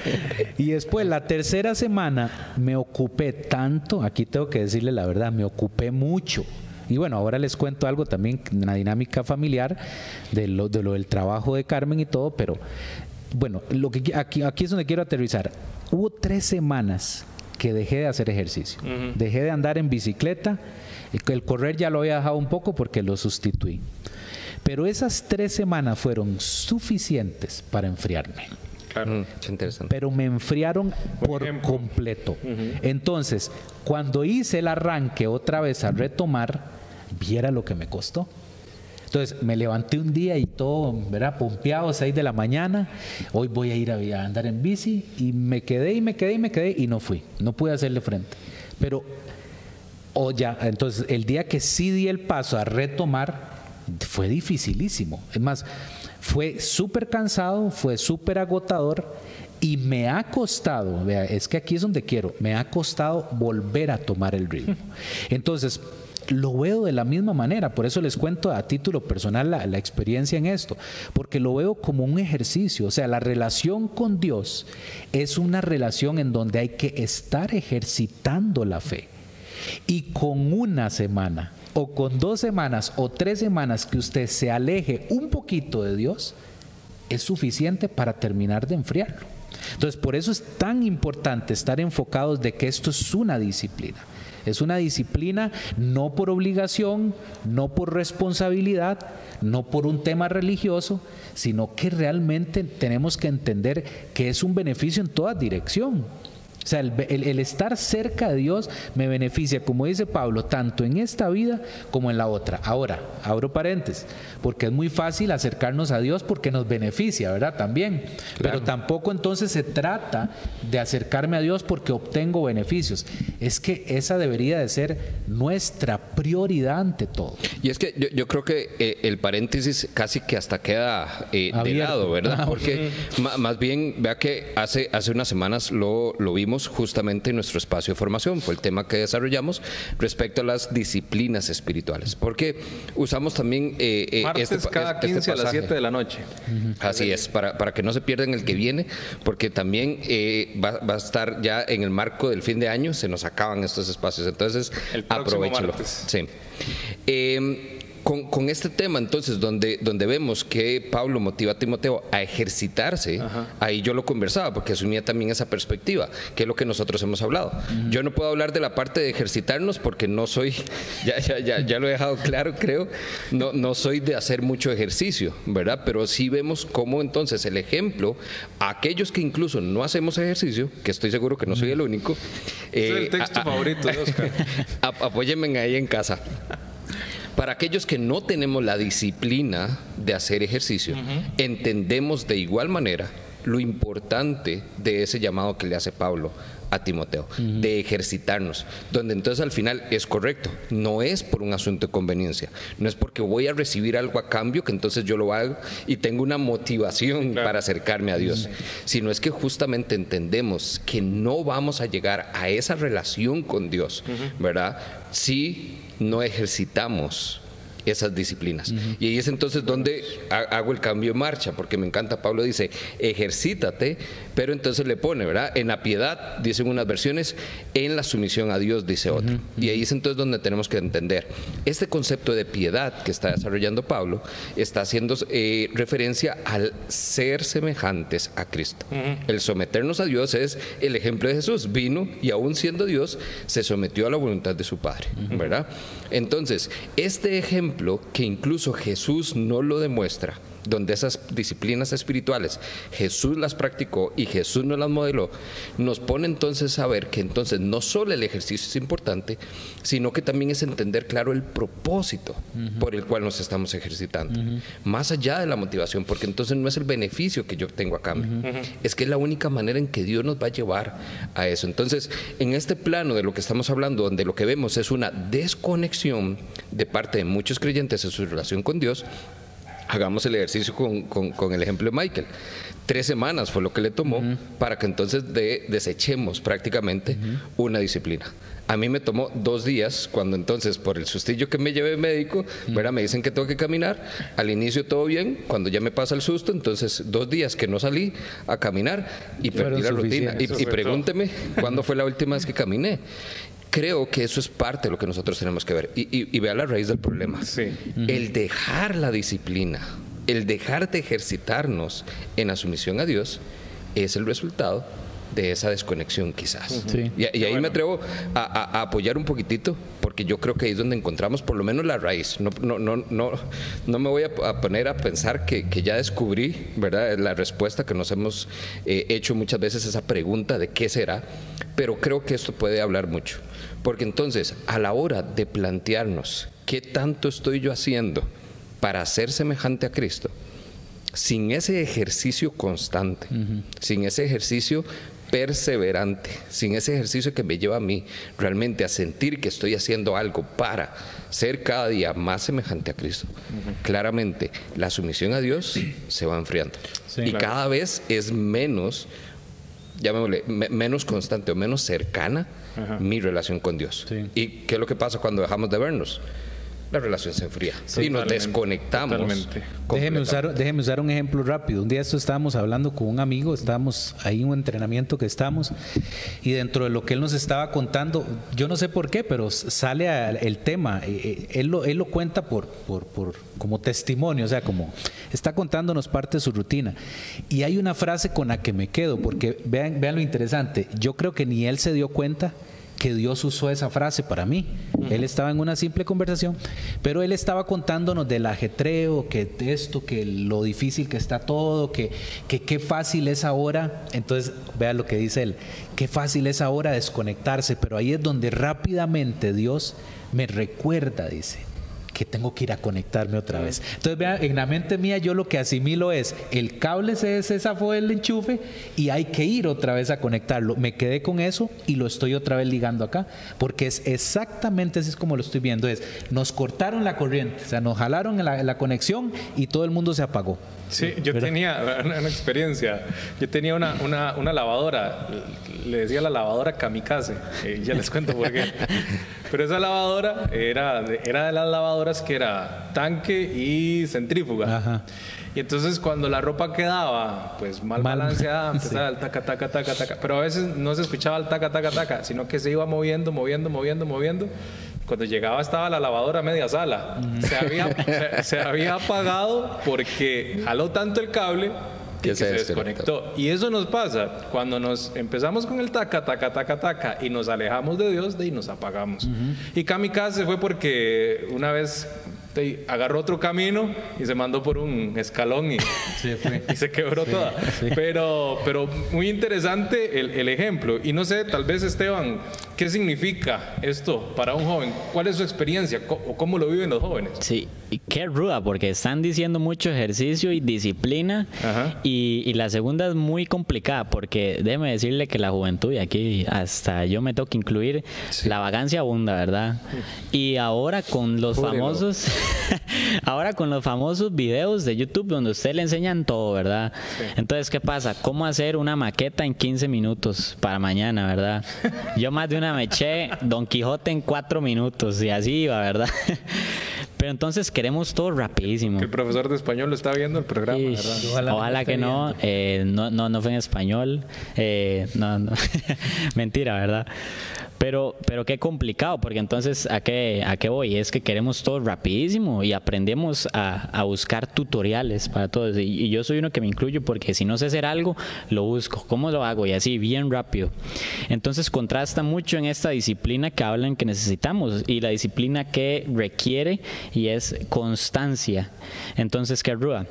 Y después, la tercera semana, me ocupé tanto, aquí tengo que decirle la verdad, me ocupé mucho. Y bueno, ahora les cuento algo también, una dinámica familiar de lo, de lo del trabajo de Carmen y todo, pero bueno, lo que aquí, aquí es donde quiero aterrizar. Hubo tres semanas que dejé de hacer ejercicio. Dejé de andar en bicicleta. el correr ya lo había dejado un poco porque lo sustituí. Pero esas tres semanas fueron suficientes para enfriarme. Claro. Pero me enfriaron por, completo. Entonces, cuando hice el arranque otra vez a retomar, viera lo que me costó. Entonces me levanté un día y todo, ¿verdad? Pompeado, 6 de la mañana. Hoy voy a ir a, andar en bici y me quedé y me quedé y me quedé y no fui. No pude hacerle frente. Pero, o ya, entonces el día que sí di el paso a retomar, fue dificilísimo. Es más, fue súper cansado, fue súper agotador y me ha costado, vea, es que aquí es donde quiero, me ha costado volver a tomar el ritmo. Entonces, lo veo de la misma manera, por eso les cuento a título personal la, la, experiencia en esto, porque lo veo como un ejercicio, o sea, la relación con Dios es una relación en donde hay que estar ejercitando la fe. Y con una semana o con dos semanas o tres semanas que usted se aleje un poquito de Dios, es suficiente para terminar de enfriarlo. Entonces, por eso es tan importante estar enfocados de que esto es una disciplina. Es una disciplina no por obligación, no por responsabilidad, no por un tema religioso, sino que realmente tenemos que entender que es un beneficio en toda dirección. O sea, el, estar cerca de Dios me beneficia, como dice Pablo, tanto en esta vida como en la otra. Ahora, abro paréntesis, porque es muy fácil acercarnos a Dios porque nos beneficia, ¿verdad? También. Pero tampoco entonces se trata de acercarme a Dios porque obtengo beneficios. Es que esa debería de ser nuestra prioridad ante todo. Y es que yo, creo que eh, el paréntesis casi que hasta queda eh, de lado, ¿verdad? Ah, porque más bien, vea que hace, hace unas semanas lo, lo vimos justamente en nuestro espacio de formación. Fue el tema que desarrollamos respecto a las disciplinas espirituales. Porque usamos también... Eh, eh Martes este, cada 15 este a las 7 de la noche. Así es, para, para que no se pierdan el que viene, porque también eh, va, va, a estar ya en el marco del fin de año, se nos acaban estos espacios. Entonces, aprovechalo. Sí. Eh, con, este tema, entonces, donde, donde vemos que Pablo motiva a Timoteo a ejercitarse, ahí yo lo conversaba, porque asumía también esa perspectiva, que es lo que nosotros hemos hablado. Yo no puedo hablar de la parte de ejercitarnos porque no soy, ya, ya, ya, ya, lo he dejado claro, creo, no, no soy de hacer mucho ejercicio, ¿verdad? Pero sí vemos cómo entonces el ejemplo, aquellos que incluso no hacemos ejercicio, que estoy seguro que no soy el único. es el eh, texto favorito de Oscar. apóyenme ahí en casa. Para aquellos que no tenemos la disciplina de hacer ejercicio, entendemos de igual manera lo importante de ese llamado que le hace Pablo a Timoteo, de ejercitarnos, donde entonces al final es correcto, no es por un asunto de conveniencia, no es porque voy a recibir algo a cambio que entonces yo lo hago y tengo una motivación para acercarme a Dios, sino es que justamente entendemos que no vamos a llegar a esa relación con Dios, ¿verdad? Si no ejercitamos esas disciplinas. Y ahí es entonces donde hago el cambio en marcha, porque me encanta, Pablo dice, ejercítate, pero entonces le pone, ¿verdad? En la piedad, dicen unas versiones, en la sumisión a Dios, dice otra. Y ahí es entonces donde tenemos que entender. Este concepto de piedad que está desarrollando Pablo está haciendo eh, referencia al ser semejantes a Cristo. El someternos a Dios es el ejemplo de Jesús. Vino y aún siendo Dios, se sometió a la voluntad de su Padre, ¿verdad? Entonces, este ejemplo que incluso Jesús no lo demuestra, donde esas disciplinas espirituales Jesús las practicó y Jesús nos las modeló, nos pone entonces a ver que entonces no solo el ejercicio es importante, sino que también es entender claro el propósito por el cual nos estamos ejercitando, más allá de la motivación, porque entonces no es el beneficio que yo tengo a cambio, es que es la única manera en que Dios nos va a llevar a eso. Entonces, en este plano de lo que estamos hablando, donde lo que vemos es una desconexión de parte de muchos creyentes en su relación con Dios, hagamos el ejercicio con, el ejemplo de Michael. Tres semanas fue lo que le tomó para que entonces desechemos prácticamente una disciplina. A mí me tomó dos días, cuando entonces por el sustillo que me llevé médico, me dicen que tengo que caminar. Al inicio todo bien, cuando ya me pasa el susto, entonces dos días que no salí a caminar y perdí la rutina. Y, y pregúnteme cuándo fue la última vez que caminé creo que eso es parte de lo que nosotros tenemos que ver. Y, vea la raíz del problema. El dejar la disciplina, el dejar de ejercitarnos en la sumisión a Dios, es el resultado de esa desconexión quizás. Y, ahí me atrevo a, apoyar un poquitito, porque yo creo que ahí es donde encontramos por lo menos la raíz. No, no, no, no, no me voy a, poner a pensar que, ya descubrí ¿verdad? la respuesta que nos hemos eh, hecho muchas veces, esa pregunta de qué será, pero creo que esto puede hablar mucho. Porque entonces, a la hora de plantearnos qué tanto estoy yo haciendo para ser semejante a Cristo, sin ese ejercicio constante, sin ese ejercicio perseverante, sin ese ejercicio que me lleva a mí realmente a sentir que estoy haciendo algo para ser cada día más semejante a Cristo, claramente la sumisión a Dios se va enfriando. y cada vez es menos, llamémosle, menos constante o menos cercana mi relación con Dios. ¿Y qué es lo que pasa cuando dejamos de vernos? La relación se enfría y nos desconectamos. Déjeme usar, déjeme usar un ejemplo rápido. Un día esto estábamos hablando con un amigo, estábamos ahí en un entrenamiento que estamos y dentro de lo que él nos estaba contando, yo no sé por qué, pero sale el tema. Eh, eh, él lo, él lo cuenta por, por, por, como testimonio, o sea, como está contándonos parte de su rutina. Y hay una frase con la que me quedo, porque vean, vean lo interesante. Yo creo que ni él se dio cuenta que Dios usó esa frase para mí. Él estaba en una simple conversación, pero él estaba contándonos del ajetreo, que esto, que lo difícil que está todo, que qué fácil es ahora. Entonces, vea lo que dice él, qué fácil es ahora desconectarse, pero ahí es donde rápidamente Dios me recuerda, dice, que tengo que ir a conectarme otra vez. Entonces, vean, en la mente mía yo lo que asimilo es, el cable se, se zafó del enchufe y hay que ir otra vez a conectarlo. Me quedé con eso y lo estoy otra vez ligando acá, porque es exactamente así es como lo estoy viendo. Es, nos cortaron la corriente, o sea, nos jalaron la, la conexión y todo el mundo se apagó. Sí, yo tenía una, experiencia. Yo tenía una, una, una, lavadora, le decía la lavadora kamikaze, eh, ya les cuento por qué. Pero esa lavadora era de, era de las lavadoras que era tanque y centrífuga. Y entonces cuando la ropa quedaba pues mal, balanceada, empezaba el taca, taca, taca, taca. Pero a veces no se escuchaba el taca, taca, taca, sino que se iba moviendo, moviendo, moviendo, moviendo. Cuando llegaba estaba la lavadora media sala. Se, había, se, había apagado porque jaló tanto el cable que, se, desconectó. Y eso nos pasa cuando nos empezamos con el taca, taca, taca, taca y nos alejamos de Dios de y nos apagamos. Y Kamikaze fue porque una vez agarró otro camino y se mandó por un escalón y, se quebró toda. Pero, pero muy interesante el, el, ejemplo. Y no sé, tal vez Esteban, ¿qué significa esto para un joven? ¿Cuál es su experiencia o cómo lo viven los jóvenes? Sí, qué ruda, porque están diciendo mucho ejercicio y disciplina. Y, y, la segunda es muy complicada, porque déjeme decirle que la juventud, y aquí hasta yo me toca incluir, la vagancia abunda, ¿verdad? Y ahora con los famosos. Ahora con los famosos videos de YouTube donde usted le enseñan todo, ¿verdad? Entonces, ¿qué pasa? ¿Cómo hacer una maqueta en 15 minutos para mañana, verdad? Yo más de una me eché Don Quijote en 4 minutos y así iba, ¿verdad? Pero entonces queremos todo rapidísimo. el profesor de español lo está viendo el programa, ¿verdad? Ojalá, que eh, no, no, no, fue en español. Eh, no, no. Mentira, ¿verdad? Pero, pero qué complicado, porque entonces, ¿a qué, ¿a qué voy? Es que queremos todo rapidísimo y aprendemos a, a buscar tutoriales para todo. Y, y, yo soy uno que me incluyo porque si no sé hacer algo, lo busco. ¿Cómo lo hago? Y así, bien rápido. Entonces, contrasta mucho en esta disciplina que hablan que necesitamos y la disciplina que requiere y es constancia. Entonces, ¿qué rúa?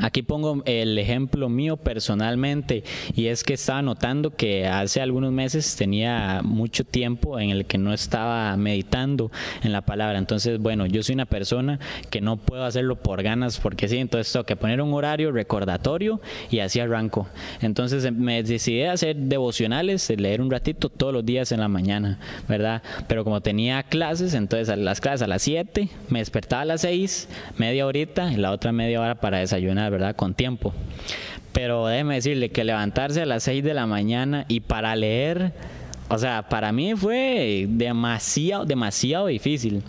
Aquí pongo el ejemplo mío personalmente y es que estaba notando que hace algunos meses tenía mucho tiempo en el que no estaba meditando en la palabra. Entonces, bueno, yo soy una persona que no puedo hacerlo por ganas porque sí, entonces tengo que poner un horario recordatorio y así arranco. Entonces me decidí a hacer devocionales, leer un ratito todos los días en la mañana, ¿verdad? Pero como tenía clases, entonces a las clases a las 7, me despertaba a las 6, media horita y la otra media hora para desayunar ¿verdad? Con tiempo. Pero déjeme decirle que levantarse a las 6 de la mañana y para leer, o sea, para mí fue demasiado, demasiado difícil.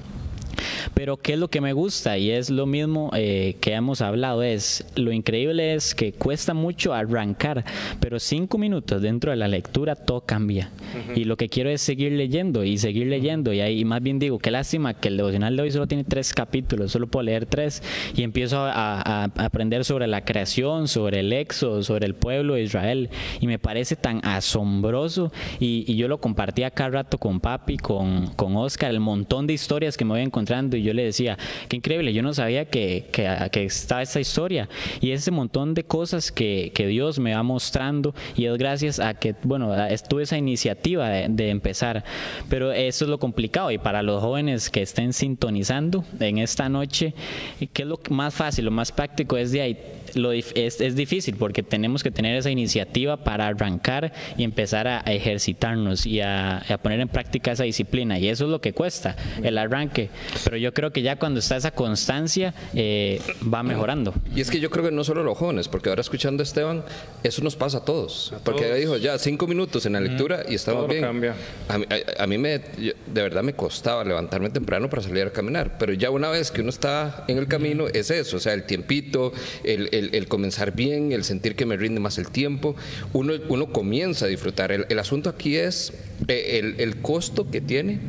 Pero ¿qué es lo que me gusta? Y es lo mismo eh, que hemos hablado, es lo increíble es que cuesta mucho arrancar, pero cinco minutos dentro de la lectura todo cambia. Y lo que quiero es seguir leyendo y seguir leyendo. Y ahí más bien digo, qué lástima que el devocional de hoy solo tiene tres capítulos, solo puedo leer tres y empiezo a, aprender sobre la creación, sobre el éxodo, sobre el pueblo de Israel. Y me parece tan asombroso y, yo lo compartí acá rato con papi, con, con Oscar, el montón de historias que me voy y yo le decía, qué increíble, yo no sabía que, que, está esta historia y ese montón de cosas que, que, Dios me va mostrando y es gracias a que, bueno, estuve esa iniciativa de, empezar, pero eso es lo complicado y para los jóvenes que estén sintonizando en esta noche, ¿qué es lo más fácil, lo más práctico es de ahí? Lo, es, es, difícil porque tenemos que tener esa iniciativa para arrancar y empezar a, ejercitarnos y a, a, poner en práctica esa disciplina. Y eso es lo que cuesta, el arranque. Pero yo creo que ya cuando está esa constancia eh, va mejorando. Y es que yo creo que no solo los jóvenes, porque ahora escuchando a Esteban, eso nos pasa a todos. porque dijo, ya cinco minutos en la lectura y estamos bien. A mí, me, de verdad me costaba levantarme temprano para salir a caminar, pero ya una vez que uno está en el camino, es eso, o sea, el tiempito, el, el, comenzar bien, el sentir que me rinde más el tiempo, uno, uno comienza a disfrutar. El, el asunto aquí es eh, el, el costo que tiene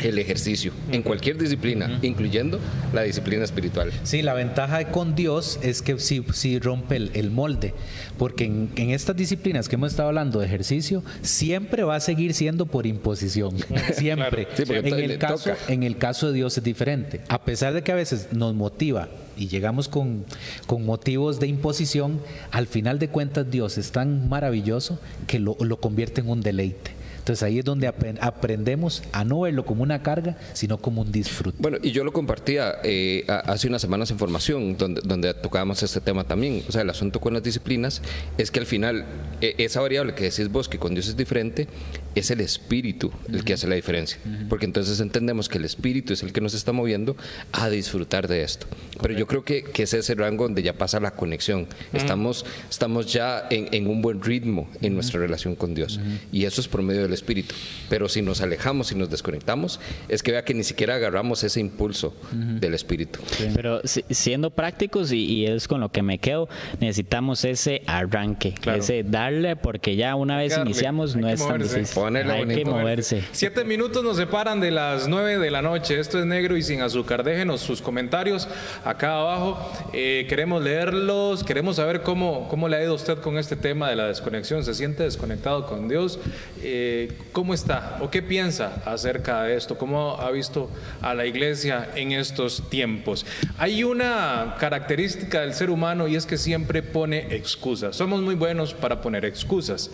el ejercicio en cualquier disciplina, incluyendo la disciplina espiritual. Sí, la ventaja con Dios es que sí, sí rompe el, molde, porque en, estas disciplinas que hemos estado hablando de ejercicio, siempre va a seguir siendo por imposición, siempre. en, el caso, en el caso de Dios es diferente, a pesar de que a veces nos motiva y llegamos con, con, motivos de imposición, al final de cuentas Dios es tan maravilloso que lo, lo convierte en un deleite. Entonces ahí es donde aprendemos a no verlo como una carga, sino como un disfrute. Bueno, y yo lo compartía eh, hace unas semanas en formación, donde, donde tocábamos este tema también. O sea, el asunto con las disciplinas es que al final e, esa variable que decís vos, que con Dios es diferente, es el espíritu el que hace la diferencia. Porque entonces entendemos que el espíritu es el que nos está moviendo a disfrutar de esto. Pero yo creo que, que, es ese rango donde ya pasa la conexión. Estamos, estamos ya en, en, un buen ritmo en nuestra relación con Dios. Y eso es por medio del espíritu. Pero si nos alejamos y nos desconectamos, es que vea que ni siquiera agarramos ese impulso del espíritu. Pero siendo prácticos, y, es con lo que me quedo, necesitamos ese arranque, ese darle, porque ya una vez iniciamos no es tan difícil. hay que moverse. Siete minutos nos separan de las nueve de la noche. Esto es negro y sin azúcar. Déjenos sus comentarios acá abajo. Eh, queremos leerlos, queremos saber cómo, cómo le ha ido a usted con este tema de la desconexión. ¿Se siente desconectado con Dios? Eh, ¿Cómo está o qué piensa acerca de esto? ¿Cómo ha visto a la iglesia en estos tiempos? Hay una característica del ser humano y es que siempre pone excusas. Somos muy buenos para poner excusas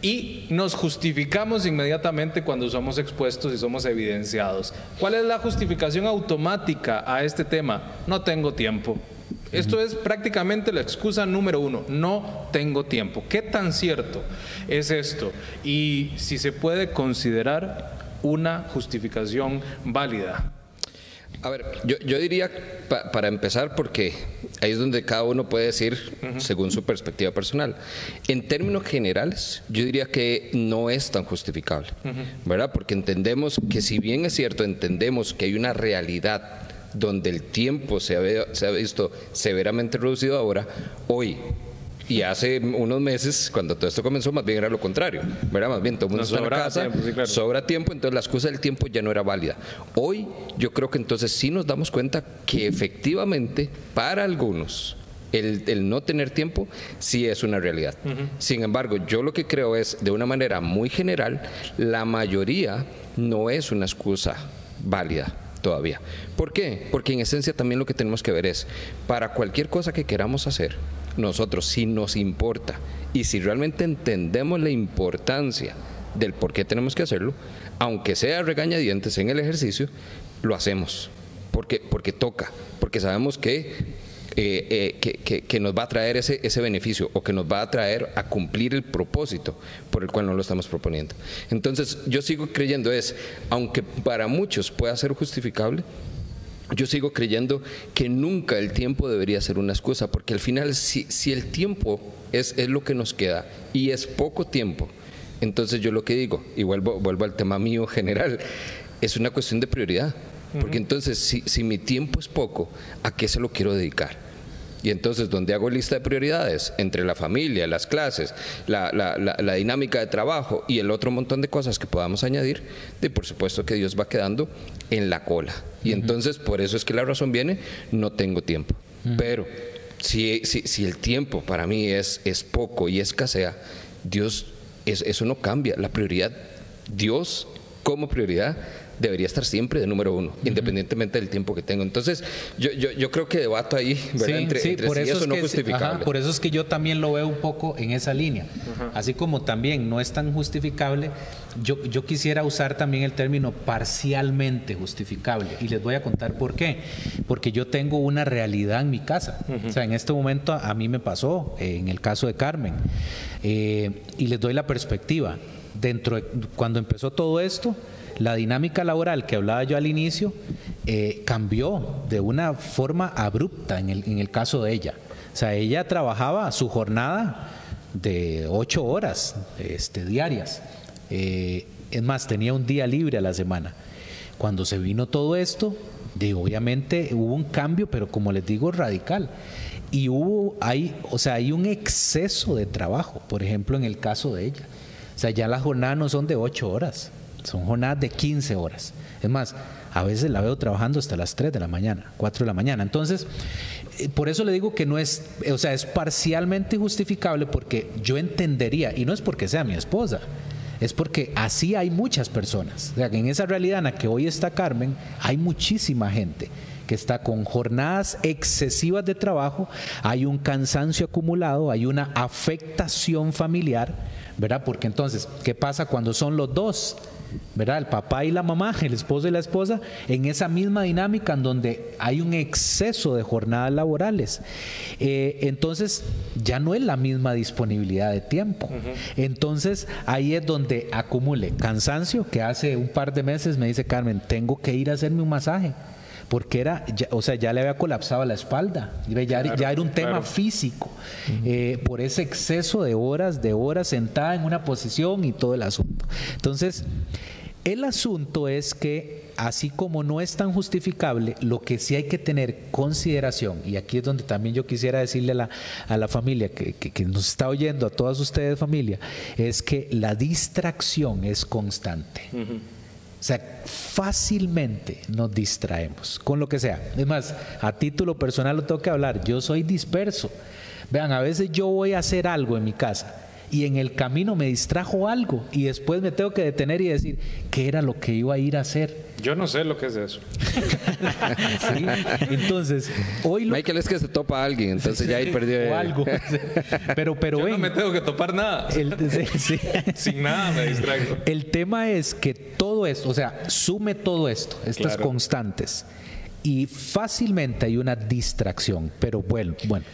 y nos justificamos inmediatamente cuando somos expuestos y somos evidenciados. ¿Cuál es la justificación automática a este tema? No tengo tiempo. Esto es prácticamente la excusa número uno, no tengo tiempo. ¿Qué tan cierto es esto? Y si se puede considerar una justificación válida. A ver, yo, diría, para empezar, porque ahí es donde cada uno puede decir según su perspectiva personal. En términos generales, yo diría que no es tan justificable, ¿verdad? Porque entendemos que si bien es cierto, entendemos que hay una realidad donde el tiempo se ha, se ha visto severamente reducido ahora, hoy y hace unos meses, cuando todo esto comenzó, más bien era lo contrario. ¿verdad? Más bien todo el mundo está en casa, tiempo, sobra tiempo, entonces la excusa del tiempo ya no era válida. Hoy yo creo que entonces sí nos damos cuenta que efectivamente para algunos el, no tener tiempo sí es una realidad. Sin embargo, yo lo que creo es, de una manera muy general, la mayoría no es una excusa válida todavía. ¿Por qué? Porque en esencia también lo que tenemos que ver es, para cualquier cosa que queramos hacer, nosotros si nos importa y si realmente entendemos la importancia del por qué tenemos que hacerlo, aunque sea regañadientes en el ejercicio, lo hacemos. Porque, porque toca, porque sabemos que eh, eh, que, nos va a traer ese, ese beneficio o que nos va a traer a cumplir el propósito por el cual nos lo estamos proponiendo. Entonces, yo sigo creyendo es, aunque para muchos pueda ser justificable, yo sigo creyendo que nunca el tiempo debería ser una excusa, porque al final si, si el tiempo es, es lo que nos queda y es poco tiempo, entonces yo lo que digo, y vuelvo al tema mío general, es una cuestión de prioridad. Porque entonces, si, mi tiempo es poco, ¿a qué se lo quiero dedicar? Y entonces, donde hago lista de prioridades entre la familia, las clases, la, dinámica de trabajo y el otro montón de cosas que podamos añadir, de por supuesto que Dios va quedando en la cola. Y entonces, por eso es que la razón viene, no tengo tiempo. Pero si, si, el tiempo para mí es, es poco y escasea, Dios, eso no cambia. La prioridad, Dios como prioridad debería estar siempre de número uno, independientemente del tiempo que tengo. Entonces, yo, yo, yo creo que debato ahí, ¿verdad? entre, sí, por eso, es no justificable. por eso es que yo también lo veo un poco en esa línea. Así como también no es tan justificable, yo, yo quisiera usar también el término parcialmente justificable. Y les voy a contar por qué. Porque yo tengo una realidad en mi casa. O sea, en este momento a mí me pasó, en el caso de Carmen. Eh, y les doy la perspectiva. Dentro de, cuando empezó todo esto, la dinámica laboral que hablaba yo al inicio eh, cambió de una forma abrupta en el, en el caso de ella. O sea, ella trabajaba su jornada de ocho horas este, diarias. Eh, es más, tenía un día libre a la semana. Cuando se vino todo esto, obviamente hubo un cambio, pero como les digo, radical. Y hubo, hay, o sea, hay un exceso de trabajo, por ejemplo, en el caso de ella. O sea, ya las jornadas no son de ocho horas, son jornadas de 15 horas. Es más, a veces la veo trabajando hasta las 3 de la mañana, 4 de la mañana. Entonces, eh, por eso le digo que no es, o sea, es parcialmente justificable porque yo entendería, y no es porque sea mi esposa, es porque así hay muchas personas. O sea, que en esa realidad en la que hoy está Carmen, hay muchísima gente que está con jornadas excesivas de trabajo, hay un cansancio acumulado, hay una afectación familiar, ¿verdad? Porque entonces, ¿qué pasa cuando son los dos? ¿Verdad? El papá y la mamá, el esposo y la esposa, en esa misma dinámica en donde hay un exceso de jornadas laborales. Eh, entonces, ya no es la misma disponibilidad de tiempo. Entonces, ahí es donde acumule cansancio, que hace un par de meses me dice Carmen, tengo que ir a hacerme un masaje porque era, o sea, ya le había colapsado la espalda, ya, ya era un tema físico, eh, por ese exceso de horas, de horas sentada en una posición y todo el asunto. Entonces, el asunto es que, así como no es tan justificable, lo que sí hay que tener consideración, y aquí es donde también yo quisiera decirle a la, a la familia que, que, nos está oyendo, a todas ustedes familia, es que la distracción es constante. O sea, fácilmente nos distraemos con lo que sea. Es más, a título personal lo tengo que hablar. Yo soy disperso. Vean, a veces yo voy a hacer algo en mi casa y en el camino me distrajo algo y después me tengo que detener y decir qué era lo que iba a ir a hacer. Yo no sé lo que es eso. Entonces, hoy lo... Michael es que se topa a alguien, entonces ya ahí perdió. O algo. Pero, pero Yo no me tengo que topar nada. Sin nada me distraigo. El tema es que todo esto, o sea, sume todo esto, estas constantes y fácilmente hay una distracción. Pero bueno, bueno,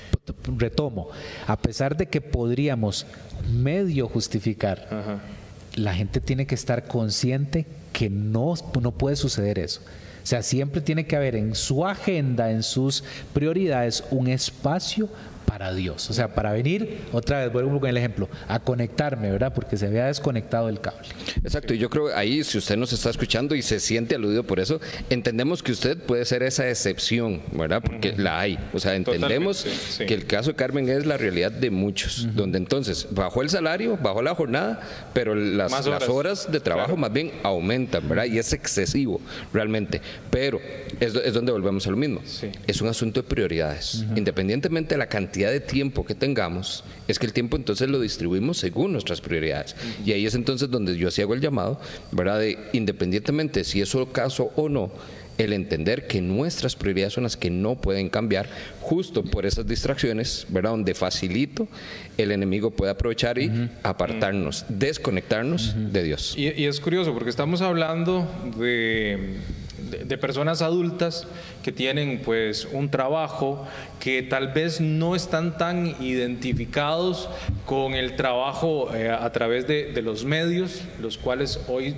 retomo, a pesar de que podríamos medio justificar, la gente tiene que estar consciente que no, no puede suceder eso. O sea, siempre tiene que haber en su agenda, en sus prioridades, un espacio para Dios. O sea, para venir, otra vez, vuelvo con el ejemplo, a conectarme, ¿verdad? Porque se había desconectado el cable. Exacto, y yo creo ahí, si usted nos está escuchando y se siente aludido por eso, entendemos que usted puede ser esa excepción, ¿verdad? Porque la hay. O sea, entendemos que el caso de Carmen es la realidad de muchos, donde entonces bajó el salario, bajó la jornada, pero las, horas. de trabajo más bien aumentan, ¿verdad? Y es excesivo, realmente. Pero es, es donde volvemos a lo mismo. Es un asunto de prioridades. Independientemente de la cantidad de tiempo que tengamos, es que el tiempo entonces lo distribuimos según nuestras prioridades. Y ahí es entonces donde yo sí hago el llamado, ¿verdad? De independientemente si es el caso o no, el entender que nuestras prioridades son las que no pueden cambiar justo por esas distracciones, ¿verdad? Donde facilito el enemigo puede aprovechar y apartarnos, desconectarnos de Dios. y, es curioso porque estamos hablando de de, personas adultas que tienen pues un trabajo que tal vez no están tan identificados con el trabajo eh, a través de, de los medios, los cuales hoy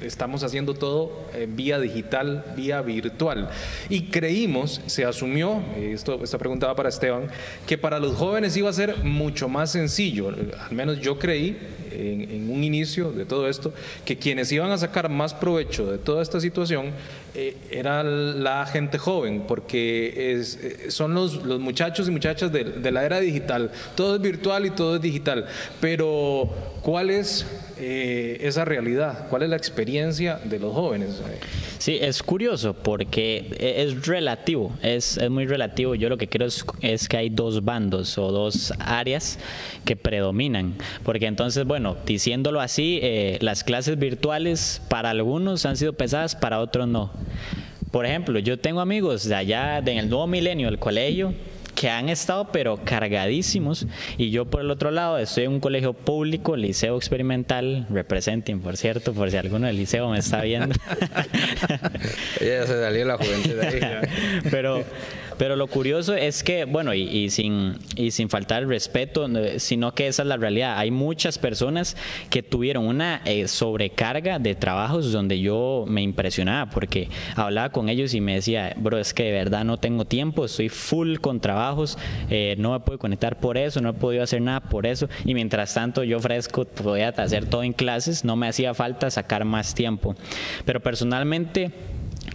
estamos haciendo todo en vía digital, vía virtual. Y creímos, se asumió, esto, esta pregunta va para Esteban, que para los jóvenes iba a ser mucho más sencillo, al menos yo creí en, un inicio de todo esto, que quienes iban a sacar más provecho de toda esta situación eh, era la gente joven, porque es, eh, son los, los, muchachos y muchachas de, la era digital, todo es virtual y todo es digital, pero ¿cuál es eh, esa realidad? ¿Cuál es la experiencia de los jóvenes? Sí, es curioso porque e, es relativo, es, es muy relativo. Yo lo que creo es, que hay dos bandos o dos áreas que predominan. Porque entonces, bueno, diciéndolo así, eh, las clases virtuales para algunos han sido pesadas, para otros no. Por ejemplo, yo tengo amigos de allá, en el nuevo milenio, del colegio, que han estado pero cargadísimos y yo por el otro lado estoy en un colegio público, liceo experimental, representing por cierto, por si alguno del liceo me está viendo. ya se salió la juventud de ahí. pero pero lo curioso es que, bueno, y, sin, y sin faltar el respeto, sino que esa es la realidad. Hay muchas personas que tuvieron una eh, sobrecarga de trabajos donde yo me impresionaba porque hablaba con ellos y me decía, bro, es que de verdad no tengo tiempo, estoy full con trabajos, eh, no me puedo conectar por eso, no he podido hacer nada por eso. Y mientras tanto yo fresco, podía hacer todo en clases, no me hacía falta sacar más tiempo. Pero personalmente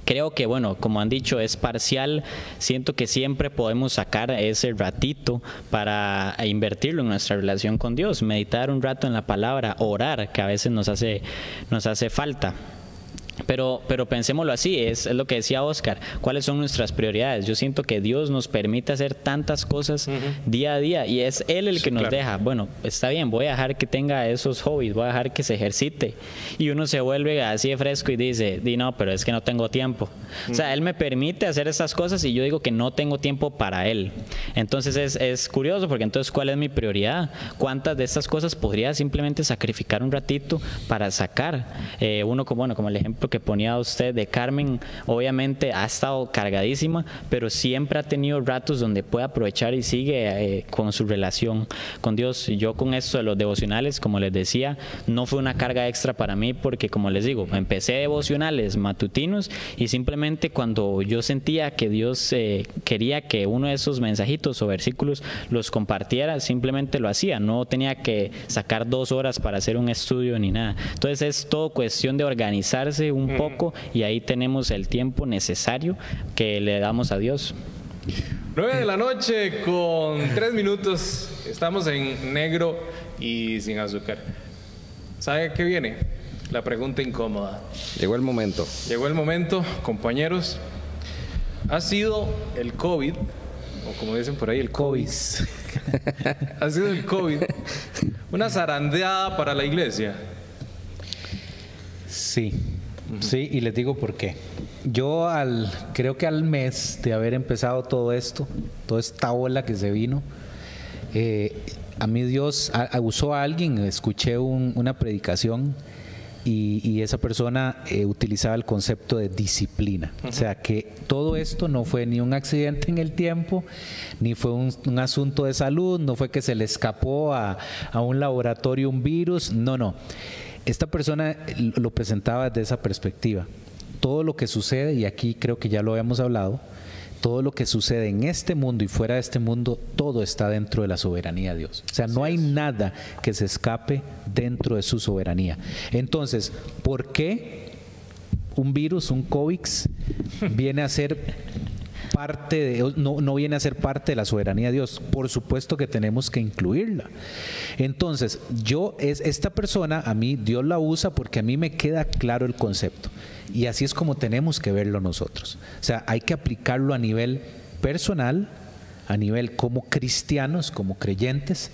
creo que, bueno, como han dicho, es parcial. Siento que siempre podemos sacar ese ratito para invertirlo en nuestra relación con Dios, meditar un rato en la palabra, orar, que a veces nos hace, nos hace falta. Pero, pero pensémoslo así, es, lo que decía Oscar, ¿cuáles son nuestras prioridades? Yo siento que Dios nos permite hacer tantas cosas día a día y es Él el que nos deja, bueno, está bien, voy a dejar que tenga esos hobbies, voy a dejar que se ejercite. Y uno se vuelve así de fresco y dice, di no, pero es que no tengo tiempo. O sea, Él me permite hacer esas cosas y yo digo que no tengo tiempo para Él. Entonces es, es curioso porque entonces, ¿cuál es mi prioridad? ¿Cuántas de estas cosas podría simplemente sacrificar un ratito para sacar? Eh, uno, como, bueno, como el ejemplo que ponía usted de Carmen, obviamente ha estado cargadísima, pero siempre ha tenido ratos donde puede aprovechar y sigue eh, con su relación con Dios. Yo con esto de los devocionales, como les decía, no fue una carga extra para mí porque, como les digo, empecé devocionales matutinos y simplemente cuando yo sentía que Dios eh, quería que uno de esos mensajitos o versículos los compartiera, simplemente lo hacía. No tenía que sacar dos horas para hacer un estudio ni nada. Entonces es todo cuestión de organizarse un poco y ahí tenemos el tiempo necesario que le damos a Dios. 9 de la noche con 3 minutos. Estamos en negro y sin azúcar. ¿Sabe qué viene? La pregunta incómoda. Llegó el momento. Llegó el momento, compañeros. Ha sido el COVID, o como dicen por ahí, el COVID. ha sido el COVID una zarandeada para la iglesia. Sí, Sí, y les digo por qué. Yo al, creo que al mes de haber empezado todo esto, toda esta ola que se vino, eh, a mí Dios usó a alguien, escuché una predicación y, esa persona eh, utilizaba el concepto de disciplina. O sea que todo esto no fue ni un accidente en el tiempo, ni fue un, asunto de salud, no fue que se le escapó a, a un laboratorio un virus, no, no esta persona lo presentaba desde esa perspectiva. Todo lo que sucede, y aquí creo que ya lo habíamos hablado, todo lo que sucede en este mundo y fuera de este mundo, todo está dentro de la soberanía de Dios. O sea, no hay nada que se escape dentro de su soberanía. Entonces, ¿por qué un virus, un COVID, viene a ser parte de, no, no viene a ser parte de la soberanía de Dios. Por supuesto que tenemos que incluirla. Entonces, yo, es, esta persona, a mí, Dios la usa porque a mí me queda claro el concepto. Y así es como tenemos que verlo nosotros. O sea, hay que aplicarlo a nivel personal, a nivel como cristianos, como creyentes,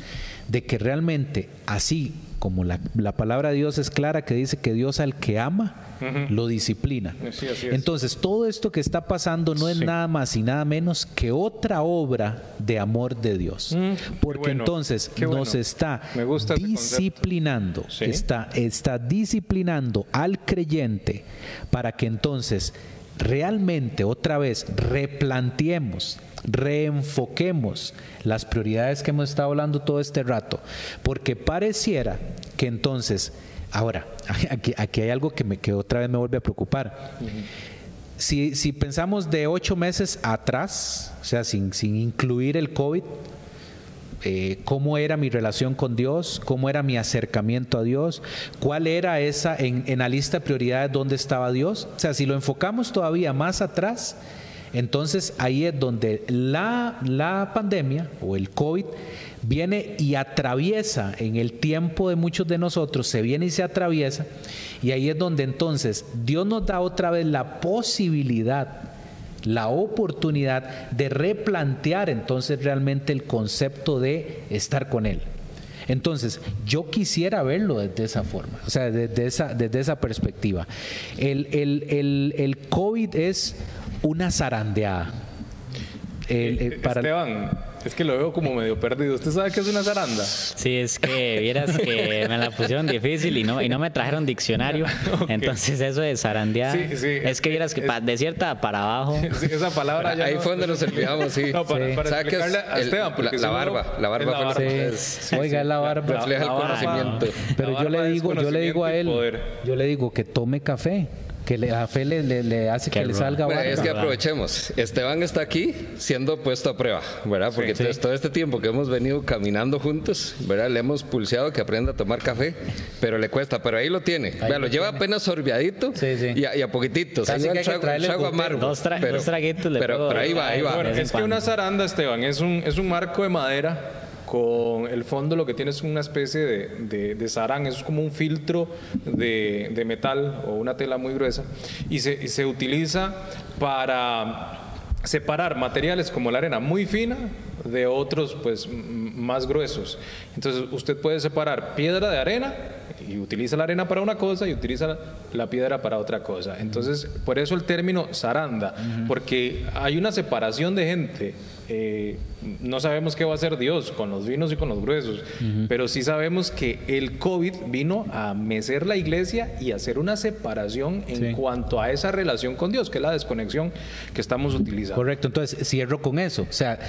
de que realmente así como la, la palabra de Dios es clara que dice que Dios al que ama, lo disciplina. Entonces, todo esto que está pasando no es nada más y nada menos que otra obra de amor de Dios. Mm, Porque entonces nos está disciplinando, está, está disciplinando al creyente para que entonces realmente otra vez replanteemos, reenfoquemos las prioridades que hemos estado hablando todo este rato, porque pareciera que entonces Ahora, aquí, aquí hay algo que, me, que otra vez me vuelve a preocupar. si, si, pensamos de ocho meses atrás, o sea, sin, sin incluir el COVID, eh, cómo era mi relación con Dios, cómo era mi acercamiento a Dios, cuál era esa en, en la lista de prioridades, dónde estaba Dios. O sea, si lo enfocamos todavía más atrás, entonces ahí es donde la, la pandemia o el COVID viene y atraviesa en el tiempo de muchos de nosotros, se viene y se atraviesa, y ahí es donde entonces Dios nos da otra vez la posibilidad, la oportunidad de replantear entonces realmente el concepto de estar con Él. Entonces, yo quisiera verlo desde esa forma, o sea, desde esa, desde esa perspectiva. El, el, el, COVID es una zarandeada. Eh, para Esteban, es que lo veo como medio perdido. ¿Usted sabe qué es una zaranda? Sí, es que vieras que me la pusieron difícil y no, y no me trajeron diccionario. Entonces eso de zarandear. Sí, sí. Es que vieras que de cierta para abajo. Sí, esa palabra ya Ahí fue donde nos olvidamos, sí. No, para, para explicarle a Esteban. Porque la, barba. La barba, la barba. Oiga, la barba. Refleja el conocimiento. Pero yo le digo, yo le digo a él, yo le digo que tome café. Que le, a fe le, hace que le salga bueno, Es que aprovechemos. Esteban está aquí siendo puesto a prueba, ¿verdad? Porque todo este tiempo que hemos venido caminando juntos, ¿verdad? Le hemos pulseado que aprenda a tomar café, pero le cuesta. Pero ahí lo tiene. lo, lleva apenas sorbiadito y a, y, a, poquititos. Casi que trago, amargo. Dos, pero, traguitos le pero, pero, ahí va, ahí va. es que una zaranda, Esteban, es un, es un marco de madera con el fondo lo que tiene es una especie de, de, sarán, es como un filtro de, de, metal o una tela muy gruesa y se, y se utiliza para separar materiales como la arena muy fina de otros pues más gruesos. Entonces usted puede separar piedra de arena y utiliza la arena para una cosa y utiliza la piedra para otra cosa. Entonces, por eso el término zaranda, porque hay una separación de gente eh, no sabemos qué va a hacer Dios con los vinos y con los gruesos, pero sí sabemos que el COVID vino a mecer la iglesia y hacer una separación en cuanto a esa relación con Dios, que es la desconexión que estamos utilizando. Correcto, entonces cierro con eso. O sea,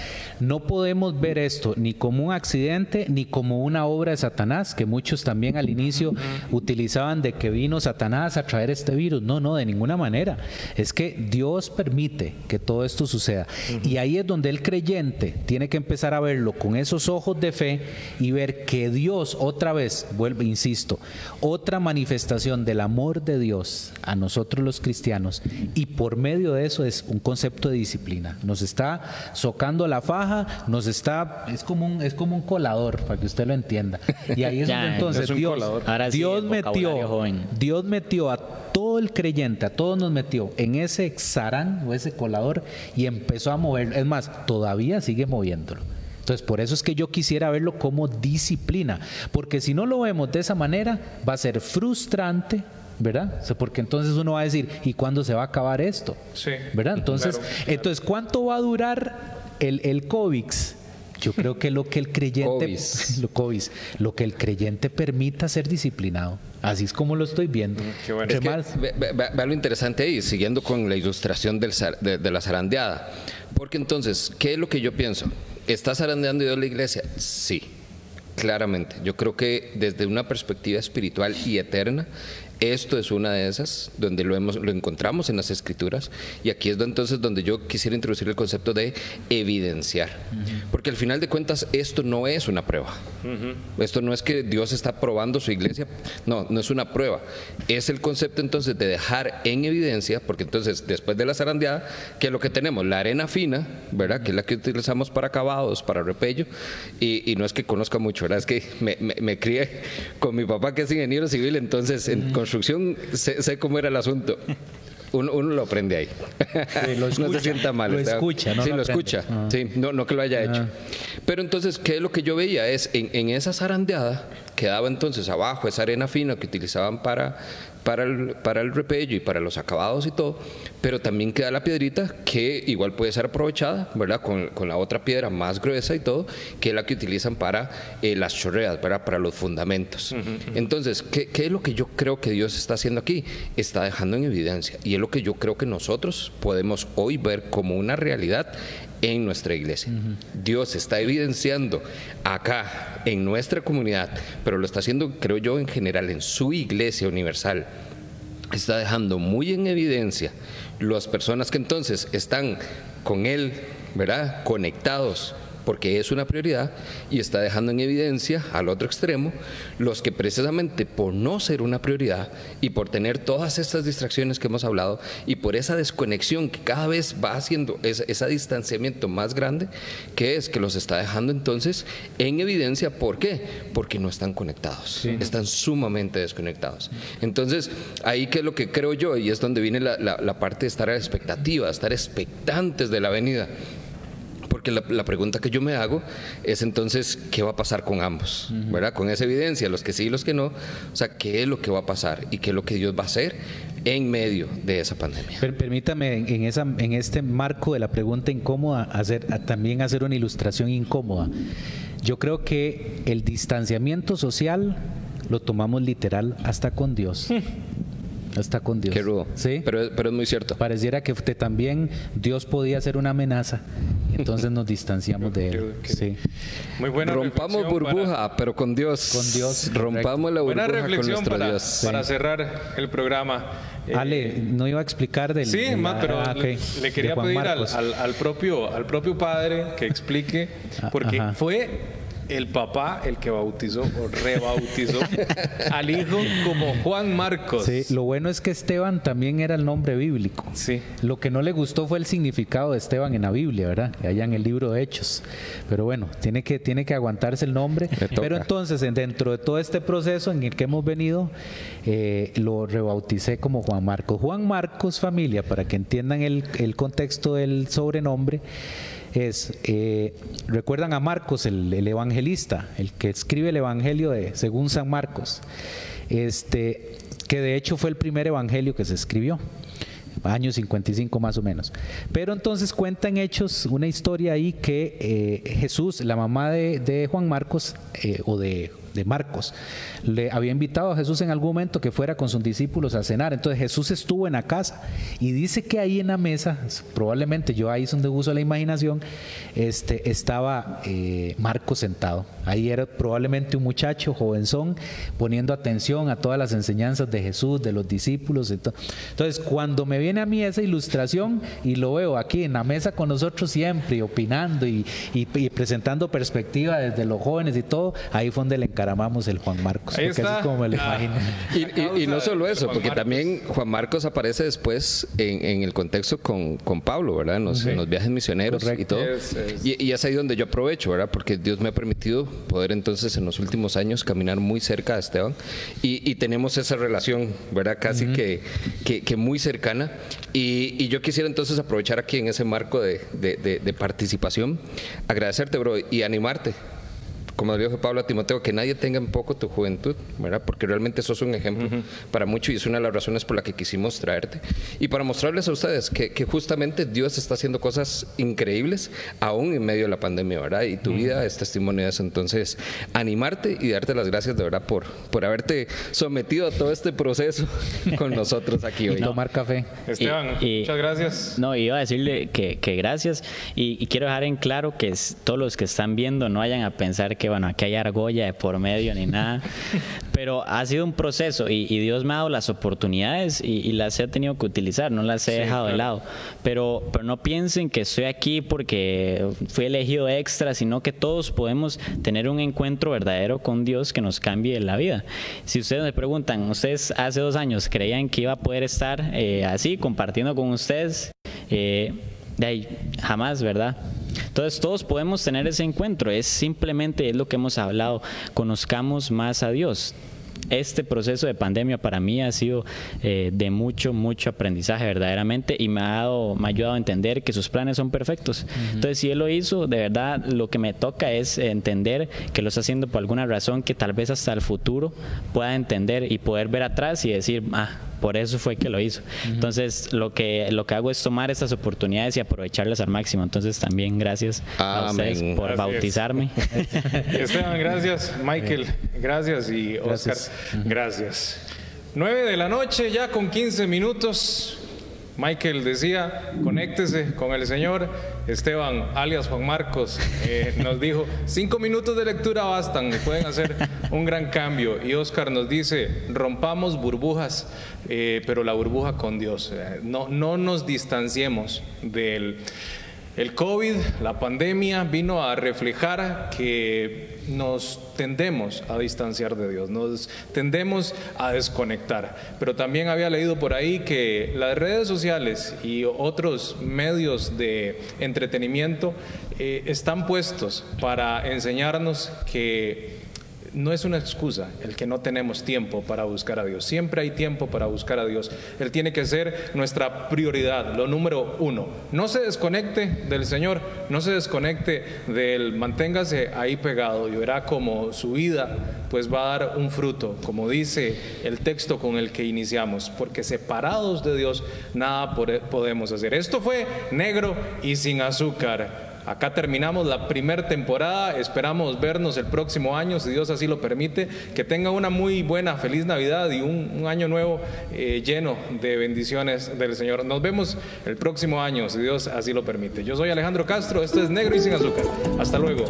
no podemos ver esto ni como un accidente ni como una obra de Satanás, que muchos también al inicio utilizaban de que vino Satanás a traer este virus. No, no, de ninguna manera. Es que Dios permite que todo esto suceda. Y ahí es donde él creyente tiene que empezar a verlo con esos ojos de fe y ver que Dios, otra vez, vuelve, insisto, otra manifestación del amor de Dios a nosotros los cristianos y por medio de eso es un concepto de disciplina. Nos está socando la faja, nos está, es como un, es como un colador, para que usted lo entienda. Y ahí es donde entonces Dios, Dios metió, Dios metió a todo el creyente, a todos nos metió en ese zarán o ese colador y empezó a mover. Es más, todavía sigue moviéndolo. Entonces, por eso es que yo quisiera verlo como disciplina, porque si no lo vemos de esa manera, va a ser frustrante, ¿verdad? porque entonces uno va a decir, ¿y cuándo se va a acabar esto? Sí. ¿Verdad? Entonces, entonces ¿cuánto va a durar el, el COVID? Yo creo que lo que el creyente, lo, COVID, lo que el creyente permita ser disciplinado. Así es como lo estoy viendo. Qué bueno. ve, lo interesante ahí, siguiendo con la ilustración del, de, la zarandeada. Porque entonces, ¿qué es lo que yo pienso? ¿Está zarandeando Dios la iglesia? Sí, claramente. Yo creo que desde una perspectiva espiritual y eterna, esto es una de esas, donde lo, hemos, lo encontramos en las escrituras, y aquí es entonces donde yo quisiera introducir el concepto de evidenciar, porque al final de cuentas esto no es una prueba, esto no es que Dios está probando su iglesia, no, no es una prueba, es el concepto entonces de dejar en evidencia, porque entonces después de la zarandeada, que es lo que tenemos, la arena fina, ¿verdad? Que es la que utilizamos para acabados, para repello, y, no es que conozca mucho, ¿verdad? Es que me, me, crié con mi papá que es ingeniero civil, entonces en, construcción sé, cómo era el asunto. Uno, lo aprende ahí. no se sienta mal. Lo escucha, ¿no? Sí, lo, escucha. Ah. Sí, no, no que lo haya hecho. Ah. Pero entonces, ¿qué es lo que yo veía? Es en, en esa zarandeada quedaba entonces abajo esa arena fina que utilizaban para para el, para el repello y para los acabados y todo, pero también queda la piedrita que igual puede ser aprovechada, ¿verdad? Con, con la otra piedra más gruesa y todo, que es la que utilizan para eh, las chorreas, ¿verdad? Para los fundamentos. Entonces, ¿qué, ¿qué es lo que yo creo que Dios está haciendo aquí? Está dejando en evidencia y es lo que yo creo que nosotros podemos hoy ver como una realidad en nuestra iglesia. Dios está evidenciando acá en nuestra comunidad, pero lo está haciendo, creo yo, en general en su iglesia universal. Está dejando muy en evidencia las personas que entonces están con Él, ¿verdad? Conectados porque es una prioridad y está dejando en evidencia al otro extremo los que precisamente por no ser una prioridad y por tener todas estas distracciones que hemos hablado y por esa desconexión que cada vez va haciendo ese, distanciamiento más grande, que es que los está dejando entonces en evidencia. ¿Por qué? Porque no están conectados, están sumamente desconectados. Entonces, ahí que es lo que creo yo y es donde viene la, la parte de estar a la expectativa, estar expectantes de la venida porque la, pregunta que yo me hago es entonces, ¿qué va a pasar con ambos? ¿Verdad? Con esa evidencia, los que sí y los que no. O sea, ¿qué es lo que va a pasar y qué es lo que Dios va a hacer en medio de esa pandemia? permítame en, esa, en este marco de la pregunta incómoda hacer, también hacer una ilustración incómoda. Yo creo que el distanciamiento social lo tomamos literal hasta con Dios. Está con Dios. Qué rudo. Sí. Pero, pero es muy cierto. Pareciera que también Dios podía ser una amenaza. Entonces nos distanciamos de él. Sí. Muy buena Rompamos burbuja, pero con Dios. Con Dios. Rompamos la burbuja buena reflexión con nuestro para, Dios. para cerrar el programa. Eh, Ale, no iba a explicar del. Sí, más, pero ah, le, quería pedir al, al, propio, al propio padre que explique, ah, porque fue el papá el que bautizó o rebautizó al hijo como Juan Marcos. Sí, lo bueno es que Esteban también era el nombre bíblico. Sí. Lo que no le gustó fue el significado de Esteban en la Biblia, ¿verdad? Allá en el libro de Hechos. Pero bueno, tiene que, tiene que aguantarse el nombre. Pero entonces, dentro de todo este proceso en el que hemos venido, eh, lo rebauticé como Juan Marcos. Juan Marcos, familia, para que entiendan el, el contexto del sobrenombre es, eh, recuerdan a Marcos, el, evangelista, el que escribe el Evangelio de, según San Marcos, este, que de hecho fue el primer evangelio que se escribió años 55 más o menos. Pero entonces cuenta en Hechos una historia ahí que eh, Jesús, la mamá de, Juan Marcos, eh, o de de Marcos. Le había invitado a Jesús en algún momento que fuera con sus discípulos a cenar. Entonces Jesús estuvo en la casa y dice que ahí en la mesa, probablemente yo ahí es donde uso la imaginación, este, estaba eh, Marcos sentado. Ahí era probablemente un muchacho jovenzón poniendo atención a todas las enseñanzas de Jesús, de los discípulos. Entonces cuando me viene a mí esa ilustración y lo veo aquí en la mesa con nosotros siempre, opinando y, presentando perspectiva desde los jóvenes y todo, ahí fue donde le encaramamos el Juan Marcos. Ahí está. como me lo imagino. Y, no solo eso, porque también Juan Marcos aparece después en, el contexto con, con, Pablo, ¿verdad? En los, viajes misioneros y todo. Y, y, es ahí donde yo aprovecho, ¿verdad? Porque Dios me ha permitido poder entonces en los últimos años caminar muy cerca de Esteban y, tenemos esa relación, ¿verdad? Casi que, que, muy cercana. Y, yo quisiera entonces aprovechar aquí en ese marco de, de participación, agradecerte, bro, y animarte como dijo Pablo a Timoteo, que nadie tenga en poco tu juventud, ¿verdad? Porque realmente sos un ejemplo para mucho y es una de las razones por la que quisimos traerte. Y para mostrarles a ustedes que, justamente Dios está haciendo cosas increíbles aún en medio de la pandemia, ¿verdad? Y tu vida es testimonio de eso. Entonces, animarte y darte las gracias de verdad por, por haberte sometido a todo este proceso con nosotros aquí hoy. Y tomar café. Esteban, muchas gracias. No, iba a decirle que, gracias y, quiero dejar en claro que todos los que están viendo no vayan a pensar que bueno, aquí hay argolla de por medio ni nada. Pero ha sido un proceso y, Dios me ha dado las oportunidades y, las he tenido que utilizar, no las he dejado de lado. Pero, pero no piensen que estoy aquí porque fui elegido extra, sino que todos podemos tener un encuentro verdadero con Dios que nos cambie la vida. Si ustedes me preguntan, ¿ustedes hace dos años creían que iba a poder estar eh, así, compartiendo con ustedes? Eh, de ahí, jamás, ¿verdad? Entonces todos podemos tener ese encuentro, es simplemente es lo que hemos hablado, conozcamos más a Dios. Este proceso de pandemia para mí ha sido eh, de mucho, mucho aprendizaje verdaderamente y me ha, dado, me ha ayudado a entender que sus planes son perfectos. Entonces, si Él lo hizo, de verdad lo que me toca es entender que lo está haciendo por alguna razón que tal vez hasta el futuro pueda entender y poder ver atrás y decir, ah, por eso fue que lo hizo. Entonces, lo que, lo que hago es tomar estas oportunidades y aprovecharlas al máximo. Entonces, también gracias a ustedes por bautizarme. Esteban, gracias. Michael, gracias. Y Oscar, gracias. 9 de la noche, ya con 15 minutos. Michael decía, conéctese con el Señor. Esteban, alias Juan Marcos, eh, nos dijo, cinco minutos de lectura bastan, pueden hacer un gran cambio. Y Oscar nos dice, rompamos burbujas, eh, pero la burbuja con Dios. Eh, no, no nos distanciemos del... El COVID, la pandemia, vino a reflejar que nos tendemos a distanciar de Dios, nos tendemos a desconectar. Pero también había leído por ahí que las redes sociales y otros medios de entretenimiento eh, están puestos para enseñarnos que no es una excusa el que no tenemos tiempo para buscar a Dios. Siempre hay tiempo para buscar a Dios. Él tiene que ser nuestra prioridad, lo número uno. No se desconecte del Señor, no se desconecte del, manténgase ahí pegado y verá como su vida pues va a dar un fruto, como dice el texto con el que iniciamos, porque separados de Dios nada podemos hacer. Esto fue negro y sin azúcar. Acá terminamos la primera temporada, esperamos vernos el próximo año, si Dios así lo permite, que tenga una muy buena, feliz Navidad y un, año nuevo eh, lleno de bendiciones del Señor. Nos vemos el próximo año, si Dios así lo permite. Yo soy Alejandro Castro, esto es Negro y sin azúcar. Hasta luego.